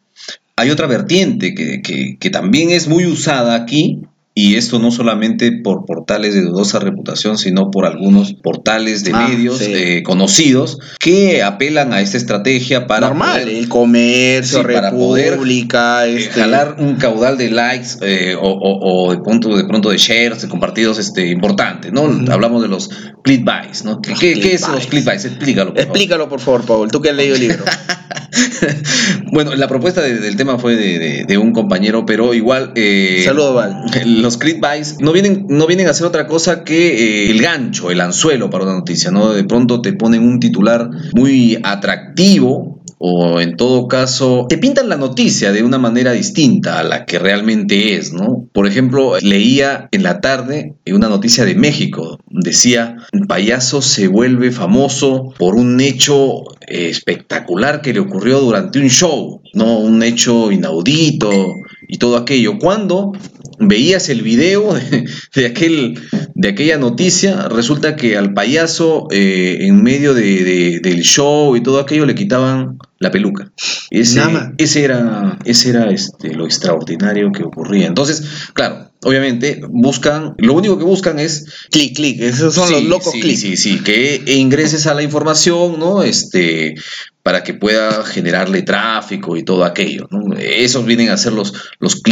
hay otra vertiente que, que- también es muy usada aquí, y esto no solamente por portales de dudosa reputación, sino por algunos portales de Ah, medios sí. eh, conocidos que apelan a esta estrategia para Normal, poder, el comercio, Sí, para poder, eh, este, jalar un caudal de likes eh, o, o- o de pronto de pronto de shares, de compartidos este, importantes, ¿no? Hablamos de los clickbaits, ¿no? ¿Qué, Los qué- qué es los clickbaits? Explícalo, por favor. Explícalo, por favor, Paul, tú que has leído el libro. bueno, la propuesta de- del tema fue de, de- de un compañero, pero igual. eh, Saludos, Val. Los clickbaits no vienen, no vienen a hacer otra cosa que eh, el gancho, el anzuelo para una noticia, ¿no? De pronto te ponen un titular muy atractivo. O en todo caso, te pintan la noticia de una manera distinta a la que realmente es, ¿no? Por ejemplo, leía en la tarde una noticia de México. Decía, un payaso se vuelve famoso por un hecho espectacular que le ocurrió durante un show, ¿no? Un hecho inaudito y todo aquello. Cuando veías el video de, de aquel, de aquella noticia, resulta que al payaso eh, en medio de- de- del show y todo aquello le quitaban la peluca. Ese, ese era, ese era este, lo extraordinario que ocurría. Entonces, claro, obviamente buscan, lo único que buscan es clic, clic, esos son Sí, los locos sí, clic. Sí, sí, que ingreses a la información, ¿no? Este, para que pueda generarle tráfico y todo aquello, ¿no? Esos vienen a ser los, los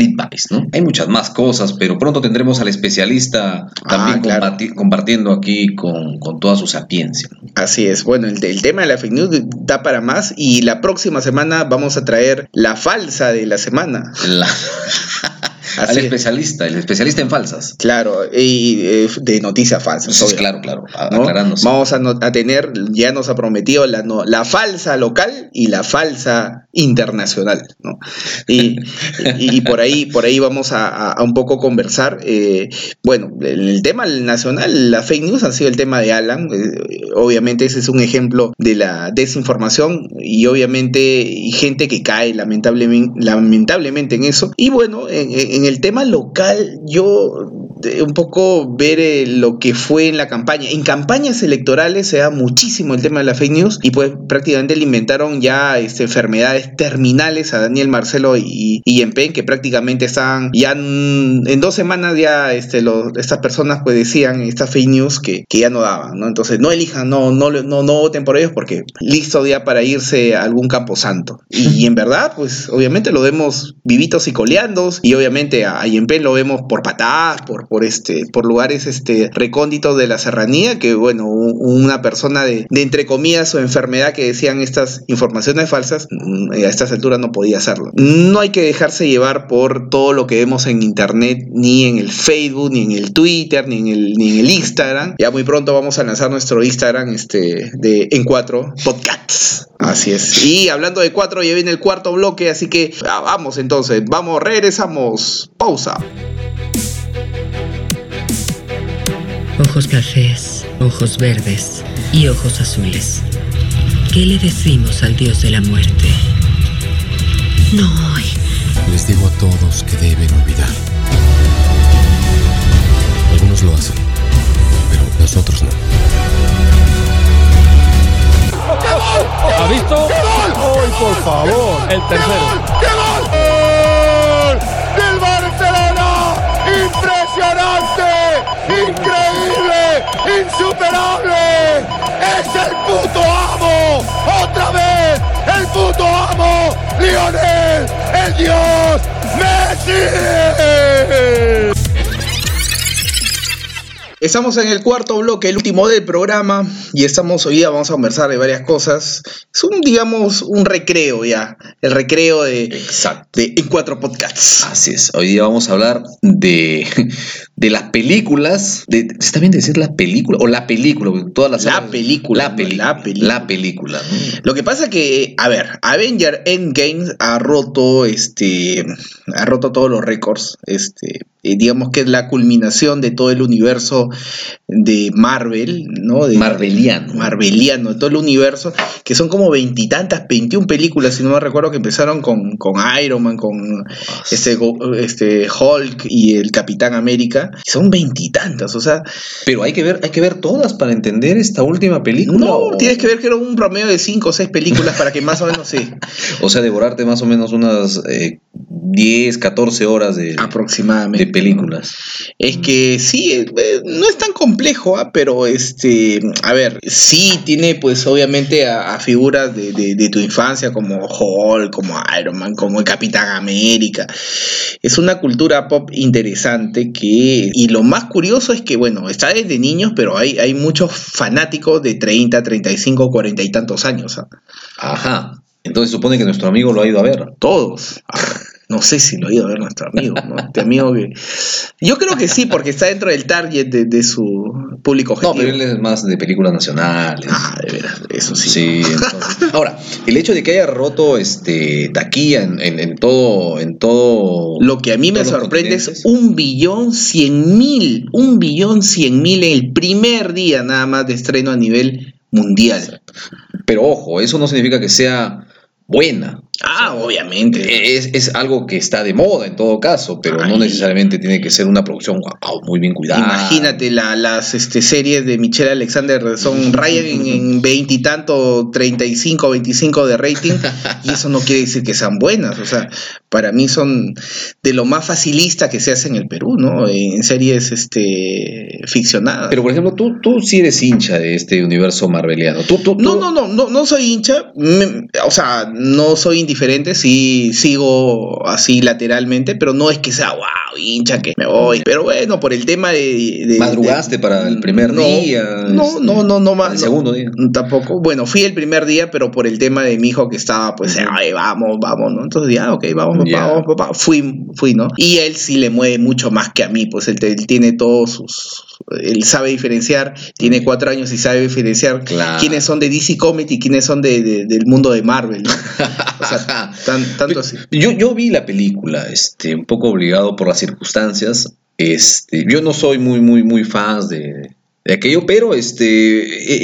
¿no? Hay muchas más cosas, pero pronto tendremos al especialista también Ah, claro. comparti- compartiendo aquí con, con toda su sapiencia. Así es. Bueno, el, el tema de la fake news da para más y la próxima semana vamos a traer la falsa de la semana. La- al es. especialista, el especialista en falsas. Claro, y eh, de noticias falsas. Sí, obvio, claro, claro, a- ¿no? aclarándose. Vamos a, no- a tener, ya nos ha prometido la, no- la falsa local y la falsa internacional, ¿no? Y, y- y por ahí, por ahí vamos a, a- a un poco conversar. eh, bueno, el, el tema nacional, la fake news ha sido el tema de Alan. eh, obviamente ese es un ejemplo de la desinformación y obviamente y gente que cae lamentablemente, lamentablemente en eso. Y bueno, en, en el tema local, yo un poco ver eh, lo que fue en la campaña. En campañas electorales se da muchísimo el tema de la fake news y pues prácticamente le inventaron ya este, enfermedades terminales a Daniel Marcelo y, y Yempen que prácticamente están ya en, en dos semanas ya este, los- estas personas pues decían estas fake news que, que ya no daban, ¿no? Entonces no elijan, no, no, no, no voten por ellos porque listo ya para irse a algún camposanto. Y, y en verdad pues obviamente lo vemos vivitos y coleandos y obviamente a, a Yempen lo vemos por patadas, por, por, este, por lugares este, recónditos de la serranía, que bueno, una persona de, entre comillas o enfermedad que decían estas informaciones falsas, mm, a estas alturas no podía hacerlo. No hay que dejarse llevar por todo lo que vemos en internet, ni en el Facebook, ni en el Twitter, ni en el, ni en el Instagram. Ya muy pronto vamos a lanzar nuestro Instagram este, de En Cuatro Podcasts. Así es. Y hablando de cuatro, ya viene el cuarto bloque, así que ah, vamos entonces, vamos, regresamos. Pausa. Ojos cafés, ojos verdes y ojos azules. ¿Qué le decimos al dios de la muerte? No hoy. Les digo a todos que deben olvidar. Algunos lo hacen, pero nosotros no. ¿Ha visto? ¡Ay, por favor! El tercero. ¡Gol! ¡Del Barcelona! ¡Impresionante! ¡Increíble! ¡Insuperable! puto amo, otra vez, el puto amo, Lionel, el dios Messi. Estamos en el cuarto bloque, el último del programa, y estamos hoy día, vamos a conversar de varias cosas. Es un, digamos, un recreo ya, el recreo de, Exacto. de en cuatro podcasts. Así es. Hoy día vamos a hablar de, de las películas. De, ¿Está bien decir la película? O la película. Todas las La película, La película. la película. La película. ¿no? Lo que pasa que, a ver, Avenger Endgame ha roto, este, ha roto todos los récords, este, digamos que es la culminación de todo el universo de Marvel, ¿no? De, Marveliano. Marveliano, de todo el universo, que son como veintitantas, 21 películas, si no me recuerdo, que empezaron con, con Iron Man, con este, Go- este Hulk y el Capitán América, son veintitantas, o sea, Pero hay que ver, hay que ver todas para entender esta última película. no, o, tienes que ver que era un promedio de 5 o 6 películas para que más o menos se... o sea, devorarte más o menos unas eh, 10, 14 horas de, aproximadamente. de películas. Es que sí, eh, eh, no es tan complejo, ¿ah? pero este, a ver, sí tiene pues obviamente a, a figuras de, de- de tu infancia como Hulk, como Iron Man, como el Capitán América. Es una cultura pop interesante que, y lo más curioso es que, bueno, está desde niños, pero hay, hay muchos fanáticos de 30, 35, 40 y tantos años. ¿ah? Ajá. Entonces supone que nuestro amigo lo ha ido a ver. Todos. No sé si lo ha ido a ver nuestro amigo, ¿no? Este amigo que... Yo creo que sí, porque está dentro del target de, de su público No, objetivo. pero él es más de películas nacionales. Ah, de veras, eso sí. Sí, entonces- ahora, el hecho de que haya roto este taquilla en, en- en todo, en todo. Lo que a mí me sorprende es un billón cien mil, un billón cien mil en el primer día nada más de estreno a nivel mundial. Pero ojo, eso no significa que sea buena. Ah, obviamente. Es, es algo que está de moda en todo caso, pero no necesariamente tiene que ser una producción muy bien cuidada. Imagínate, la- las este, series de Michelle Alexander son rayan en- veintitanto, 35, 25 de rating, y eso no quiere decir que sean buenas. O sea, para mí son de lo más facilista que se hace en el Perú, ¿no? En series este, ficcionadas. Pero por ejemplo, tú, tú sí eres hincha de este universo marveliano. Tú, tú, No, no, no, no, no soy hincha, me- o sea, no soy indiferente, sí sigo así lateralmente, pero no es que sea, wow, hincha, que me voy. Pero bueno, por el tema de... de- Madrugaste de- para el primer no, día, No, este, no, no, no más. el segundo día. Tampoco, bueno, fui el primer día, pero por el tema de mi hijo que estaba, pues, ay, vamos, vamos, ¿no? Entonces, ya, ok, vamos, papá, vamos, papá. Fui, fui, ¿no? Y él sí le mueve mucho más que a mí, pues él, él tiene todos sus... Él sabe diferenciar, tiene cuatro años y sabe diferenciar Claro. quiénes son de DC Comics y quiénes son de, de- del mundo de Marvel, ¿no? O sea, tan- tanto así. Yo, yo vi la película, este, un poco obligado por las circunstancias. Este, yo no soy muy, muy, muy fan de, de aquello, pero este,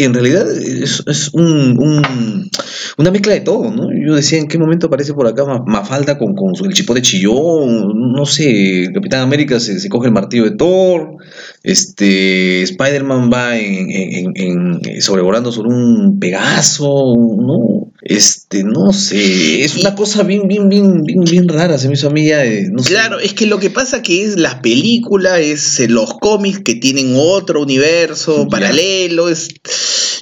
e- en realidad es, es un, un- una mezcla de todo, ¿no? Yo decía, ¿en qué momento aparece por acá Ma- Mafalda con, con el chipote chillón? No sé, Capitán América se, se coge el martillo de Thor, este, Spider-Man va en, en- en- sobrevolando sobre un Pegaso, ¿no? Este, no sé, es una cosa bien, bien, bien, bien, bien rara, se me hizo a mí ya. Claro, es que lo que pasa que es las películas, es eh, los cómics que tienen otro universo Paralelo, es-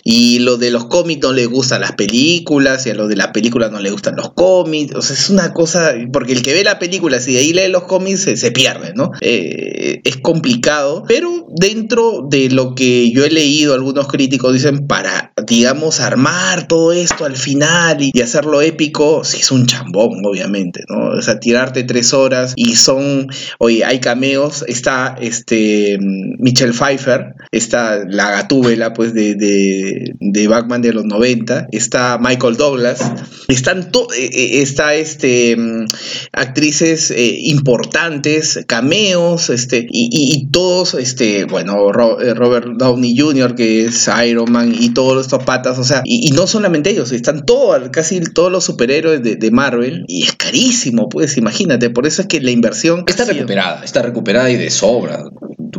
y lo de los cómics no les gustan las películas, y a los de las películas no les gustan los cómics, o sea, es una cosa, porque el que ve la película y de ahí lee los cómics se, se pierde, ¿no? Eh, es complicado, pero dentro de lo que yo he leído, algunos críticos dicen, para, digamos, armar todo esto al final y, y hacerlo épico, sí es un chambón, obviamente, ¿no? O sea, tirarte tres horas y son, oye, hay cameos, está este mm, Michelle Pfeiffer, está la gatúbela, pues, de, de, de Batman de los 90, está Michael Douglas, están eh, eh, está este mm, actrices eh, importantes, cameos, este, y, y- y todos, este, bueno, Ro- Robert Downey Jr., que es Iron Man, y todos estos patas, o sea, y, y no solamente ellos, están todos, casi todos los superhéroes de, de Marvel, y es carísimo, pues, imagínate, por eso es que la inversión... Está recuperada, está recuperada y de sobra.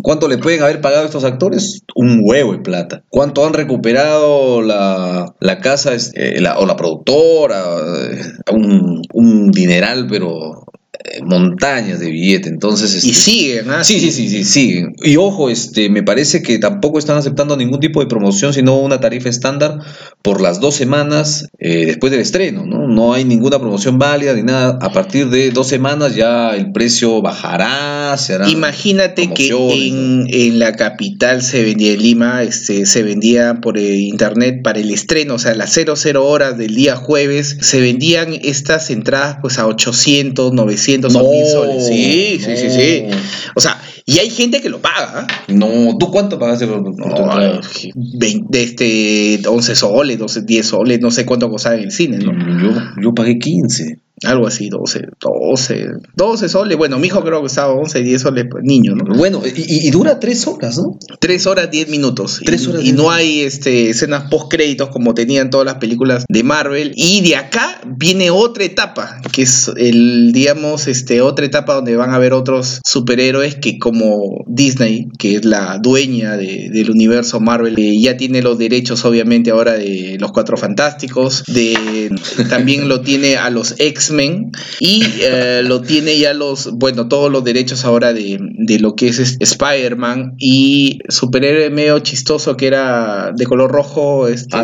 ¿Cuánto le pueden haber pagado a estos actores? Un huevo de plata. ¿Cuánto han recuperado la, la casa este, la- o la productora? Eh, Un, un dineral, pero eh, montañas de billete. Entonces, Y este, siguen, ¿ah? Sí, sí, sí, sí, siguen. Y ojo, este, me parece que tampoco están aceptando ningún tipo de promoción, sino una tarifa estándar por las dos semanas eh, después del estreno, ¿no? No hay ninguna promoción válida ni nada. A partir de dos semanas ya el precio bajará, se harán Imagínate que en, en la capital se vendía en Lima, este, se vendía por eh, internet para el estreno, o sea, las 00 horas del día jueves, se vendían estas entradas pues a 800, 900 o No, 1000 soles. Sí, sí, sí, sí. O sea, y hay gente que lo paga. ¿ah? No, ¿tú cuánto pagaste por, por tu No, entrada? 20, este, 11 soles, 12, 10 soles, no sé cuánto costaba en el cine, ¿no? Yo, yo pagué 15. Algo así, 12, 12, 12 soles. Bueno, mi hijo creo que estaba 11, 10 soles, pues, niño, ¿no? Bueno, y, y- y dura tres horas, ¿no? 3 horas 10 minutos. Tres y, horas, y 10 no hay este, escenas post créditos como tenían todas las películas de Marvel. Y de acá viene otra etapa, que es el, digamos, este, otra etapa donde van a haber otros superhéroes que como Disney, que es la dueña de- del universo Marvel, eh, ya tiene los derechos obviamente ahora de los Cuatro Fantásticos, de también lo tiene a los Y eh, lo tiene ya los, bueno, todos los derechos ahora de, de lo que es este Spider-Man y superhéroe medio chistoso que era de color rojo, este.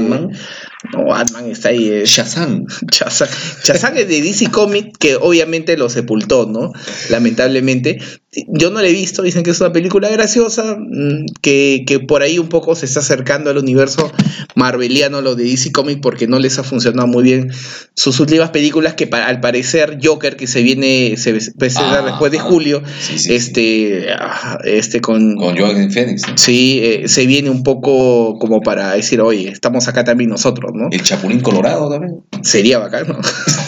No, Ant-Man está ahí. eh, Shazam. Shazam. Shazam es de DC Comics que obviamente lo sepultó, ¿no? Lamentablemente. Yo no la he visto, dicen que es una película graciosa, mm, que, que por ahí un poco se está acercando al universo marveliano, lo de DC Comics, porque no les ha funcionado muy bien sus últimas películas, que al parecer Joker, que se viene, se presenta Ah, después de ah. julio, Sí, sí, sí. este, ah, este con... Con Joaquin Phoenix. ¿no? Sí, eh, se viene un poco como para decir, oye, estamos acá también nosotros, El Chapulín Colorado también. Sería bacán,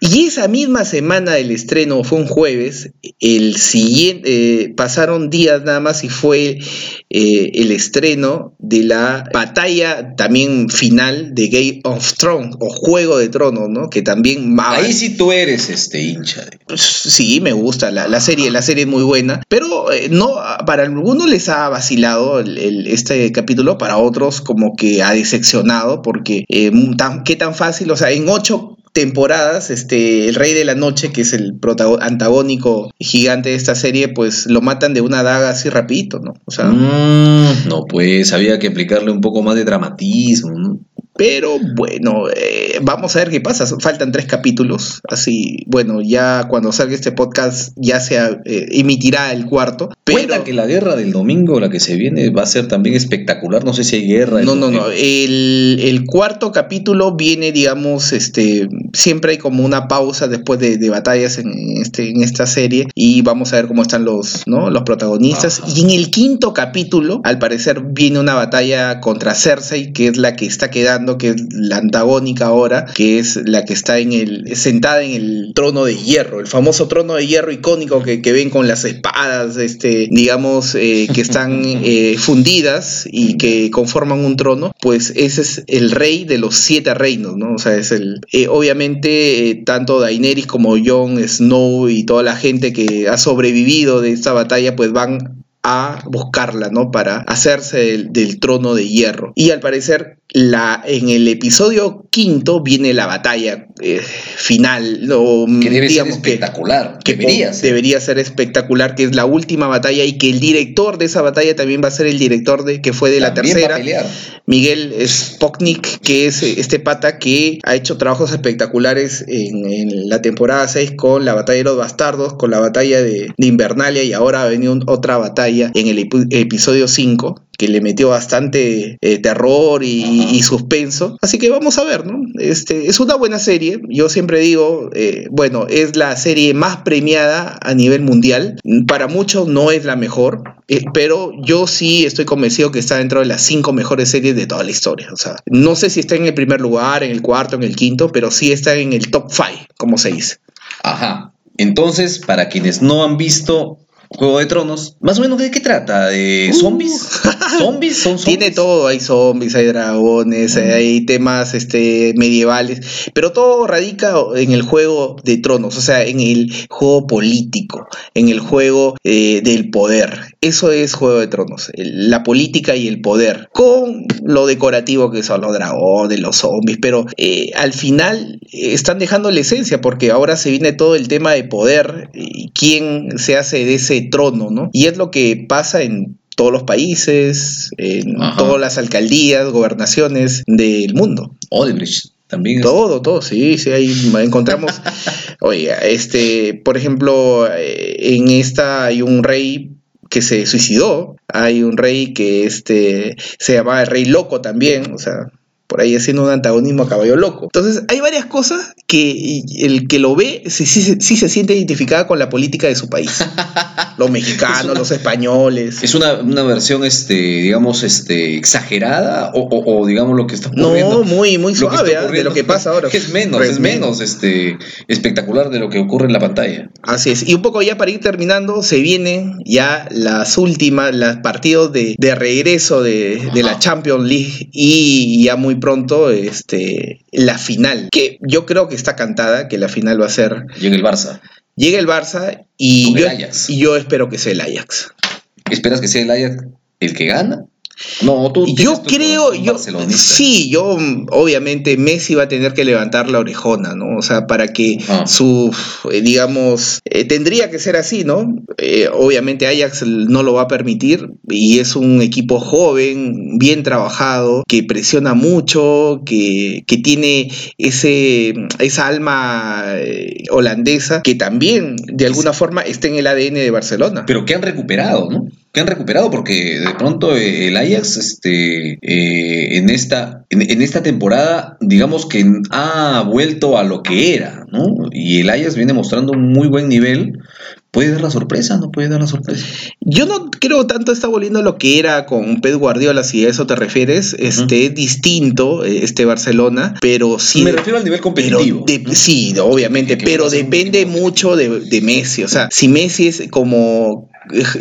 Y esa misma semana del estreno fue un jueves, el siguiente, eh, pasaron días nada más y fue eh, el estreno de la batalla también final de Game of Thrones o Juego de Tronos, ¿no? Que también Ahí sí tú eres este hincha. de- pues, sí, me gusta la, la serie, la serie es muy buena, pero eh, no, para algunos les ha vacilado el- el- este capítulo, para otros como que ha decepcionado, porque tan, qué tan fácil, o sea, en ocho temporadas, este, el Rey de la Noche, que es el antagónico gigante de esta serie, pues lo matan de una daga así rapidito, ¿no? O sea, Mm, no, pues había que aplicarle un poco más de dramatismo. ¿no? Pero bueno, eh, vamos a ver qué pasa. Faltan tres capítulos. Así, bueno, ya cuando salga este podcast ya se eh, emitirá el cuarto. Pero Cuenta que la guerra del domingo, la que se viene, va a ser también espectacular. No sé si hay guerra. no, no, no. El, el cuarto capítulo viene, digamos, este, siempre hay como una pausa después de, de batallas en, este, en esta serie y vamos a ver cómo están los, ¿no? los protagonistas. Ajá. Y en el quinto capítulo, al parecer, viene una batalla contra Cersei, que es la que está quedando, que es la antagónica ahora, que es la que está en el, sentada en el trono de hierro, el famoso trono de hierro icónico que, que ven con las espadas, este, digamos, eh, que están eh, fundidas y que conforman un trono, pues ese es el rey de los siete reinos, ¿no? O sea, es el, eh, obviamente, tanto Daenerys como Jon Snow y toda la gente que ha sobrevivido de esta batalla, pues van a buscarla, ¿no? Para hacerse del, del trono de hierro. Y al parecer, la, en el episodio quinto viene la batalla eh, final, ¿no? Que debe Digamos espectacular. que Debería ser. debería ser espectacular, que es la última batalla y que el director de esa batalla también va a ser el director de que fue de la También tercera. Miguel Spoknik, que es eh, este pata que ha hecho trabajos espectaculares en, en la temporada 6 con la batalla de los bastardos, con la batalla de, de Invernalia y ahora ha venido un- otra batalla en el epi- episodio 5 que le metió bastante eh, terror y, suspenso. Así que vamos a ver, ¿no? Este, es una buena serie. Yo siempre digo, eh, bueno, es la serie más premiada a nivel mundial. Para muchos no es la mejor, eh, pero yo sí estoy convencido que está dentro de las cinco mejores series de toda la historia. O sea, no sé si está en el primer lugar, en el cuarto, en el quinto, pero sí está en el top five, como se dice. Ajá. Entonces, para quienes no han visto Juego de Tronos. Más o menos, ¿de qué trata? ¿De zombies? ¿Zombies? ¿Son zombies? Tiene todo, hay zombies, hay dragones, hay temas este, medievales, pero todo radica en el juego de tronos, o sea, en el juego político, en el juego eh, del poder. Eso es Juego de Tronos, el- la política y el poder, con lo decorativo que son los dragones, los zombies, pero eh, al final eh, están dejando la esencia, porque ahora se viene todo el tema de poder quién se hace de ese trono, ¿no? Y es lo que pasa en todos los países, en Ajá. todas las alcaldías, gobernaciones del mundo. Odebrecht también. es- Todo, todo, sí, sí, ahí encontramos. Oiga, este, por ejemplo, eh, en esta hay un rey que se suicidó, hay un rey que este se llamaba el rey loco también, o sea, por ahí haciendo un antagonismo a caballo loco. Entonces, hay varias cosas que el que lo ve sí, sí- sí se siente identificada con la política de su país. Los mexicanos, los españoles. ¿Es una, una versión, este, digamos, este, exagerada o, o- o, digamos lo que está ocurriendo? No, muy, muy suave ¿ah? de lo que pasa ahora. Es menos, es menos este, espectacular de lo que ocurre en la pantalla. Así es. Y un poco ya para ir terminando, se vienen ya las últimas, los partidos de, de regreso de, de la Champions League y ya muy pronto este, la final, que yo creo que está cantada, que la final va a ser... Llega el Barça. Llega el Barça y el yo, y yo espero que sea el Ajax. ¿Esperas que sea el Ajax el que gana? No, tú Yo creo, yo sí, yo obviamente Messi va a tener que levantar la orejona, ¿no? O sea, para que Ah. su, eh, digamos, eh, tendría que ser así, ¿no? Eh, obviamente Ajax no lo va a permitir y es un equipo joven, bien trabajado, que presiona mucho, que, que tiene ese, esa alma eh, holandesa que también de alguna forma está en el ADN de Barcelona. Pero que han recuperado, ¿no? Que han recuperado porque de pronto eh, el Ajax este, eh, en, esta, en, en esta temporada, digamos que ha vuelto a lo que era, ¿no? Y el Ajax viene mostrando un muy buen nivel. Puede dar la sorpresa, no puede dar la sorpresa. Yo no creo tanto está volviendo a lo que era con Pep Guardiola, si a eso te refieres. Este es distinto, eh, este Barcelona, pero sí. Me refiero al nivel competitivo. sí, obviamente, Que- pero depende mucho de, de Messi. O sea, si Messi es como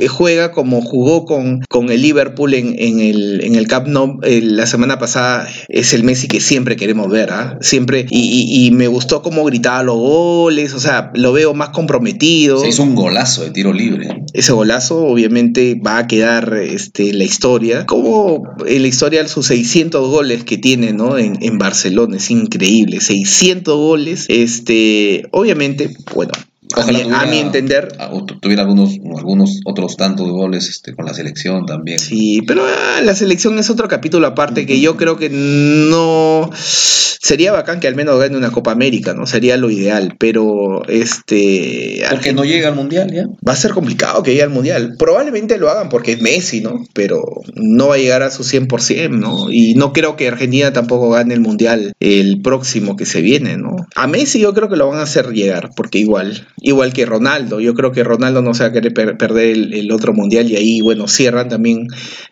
juega como jugó con, con el Liverpool en, en el, en el Camp Nou eh, la semana pasada, es el Messi que siempre queremos ver, ¿ah? Siempre, y, y- y me gustó cómo gritaba los goles, o sea, lo veo más comprometido. Se hizo un golazo de tiro libre. Ese golazo obviamente va a quedar este, en la historia. Como en la historia sus 600 goles que tiene ¿no? en, en Barcelona. Es increíble. 600 goles. Este, obviamente, bueno, a mi, a entender... tuviera algunos, algunos otros tantos goles este, con la selección también. Sí, pero ah, la selección es otro capítulo aparte que yo creo que no sería bacán que al menos gane una Copa América, ¿no? Sería lo ideal, pero este Porque no llega al mundial ya. Va a ser complicado que llegue al Mundial. Probablemente lo hagan porque es Messi, ¿no? Pero no va a llegar a su 100%, ¿no? Y no creo que Argentina tampoco gane el Mundial el próximo que se viene, ¿no? A Messi yo creo que lo van a hacer llegar, porque igual, igual que Ronaldo, yo creo que Ronaldo no se va a querer per- perder el, el otro Mundial y ahí, bueno, cierran también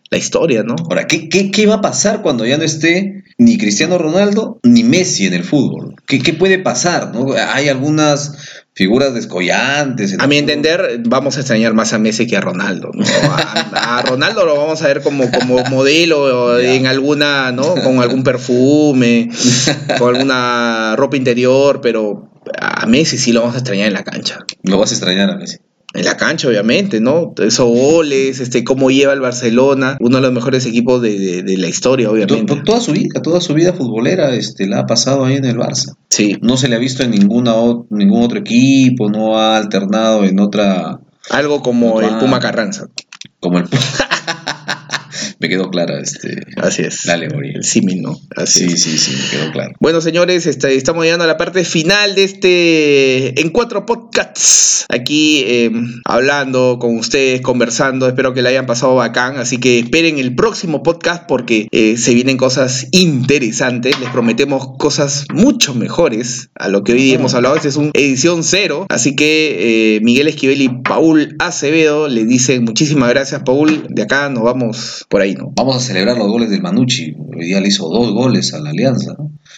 la historia, ¿no? Ahora, ¿qué, qué, qué va a pasar cuando ya no esté ni Cristiano Ronaldo ni Messi en el fútbol? ¿Qué, qué puede pasar? ¿no? Hay algunas figuras descollantes. en A mi entender, vamos a extrañar más a Messi que a Ronaldo. ¿no? A, a Ronaldo lo vamos a ver como, como modelo en alguna, ¿no? Con algún perfume, con alguna ropa interior, pero a Messi sí lo vamos a extrañar en la cancha. Lo vas a extrañar a Messi. En la cancha, obviamente, ¿no? Esos goles, este, cómo lleva el Barcelona, uno de los mejores equipos de, de- de la historia, To- obviamente. to- Toda su vida, toda su vida futbolera este, la ha pasado ahí en el Barça. Sí. No se le ha visto en ninguna o- ningún otro equipo, no ha alternado en otra, Algo como el. Puma Carranza. como el... Me quedó clara este, Así es. la alegoría. El símil, ¿no? Así Sí, es. sí, sí, me quedó claro. Bueno, señores, este, estamos llegando a la parte final de este En Cuatro Podcasts. Aquí eh, hablando con ustedes, conversando. Espero que la hayan pasado bacán. Así que esperen el próximo podcast porque eh, se vienen cosas interesantes. Les prometemos cosas mucho mejores a lo que hoy hemos hablado. Este es un edición cero. Así que eh, Miguel Esquivel y Paul Acevedo le dicen muchísimas gracias, Paul. De acá nos vamos por ahí, Vamos a celebrar los goles del Manucci. Hoy día le hizo dos goles a la Alianza.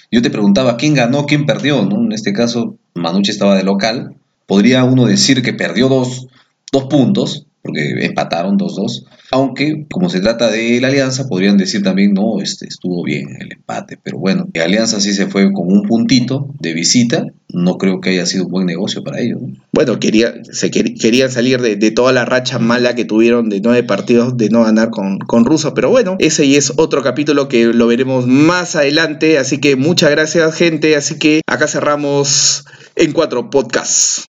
Yo te preguntaba quién ganó, quién perdió. En este caso, Manucci estaba de local. Podría uno decir que perdió dos, dos puntos, porque empataron 2-2. Aunque, como se trata de la Alianza, podrían decir también, no, este, estuvo bien el empate. Pero bueno, la Alianza sí se fue con un puntito de visita. No creo que haya sido un buen negocio para ellos. ¿no? Bueno, quería, querían salir de, de toda la racha mala que tuvieron de nueve partidos de no ganar con, con Russo. Pero bueno, ese ya es otro capítulo que lo veremos más adelante. Así que muchas gracias, gente. Así que acá cerramos en cuatro podcasts.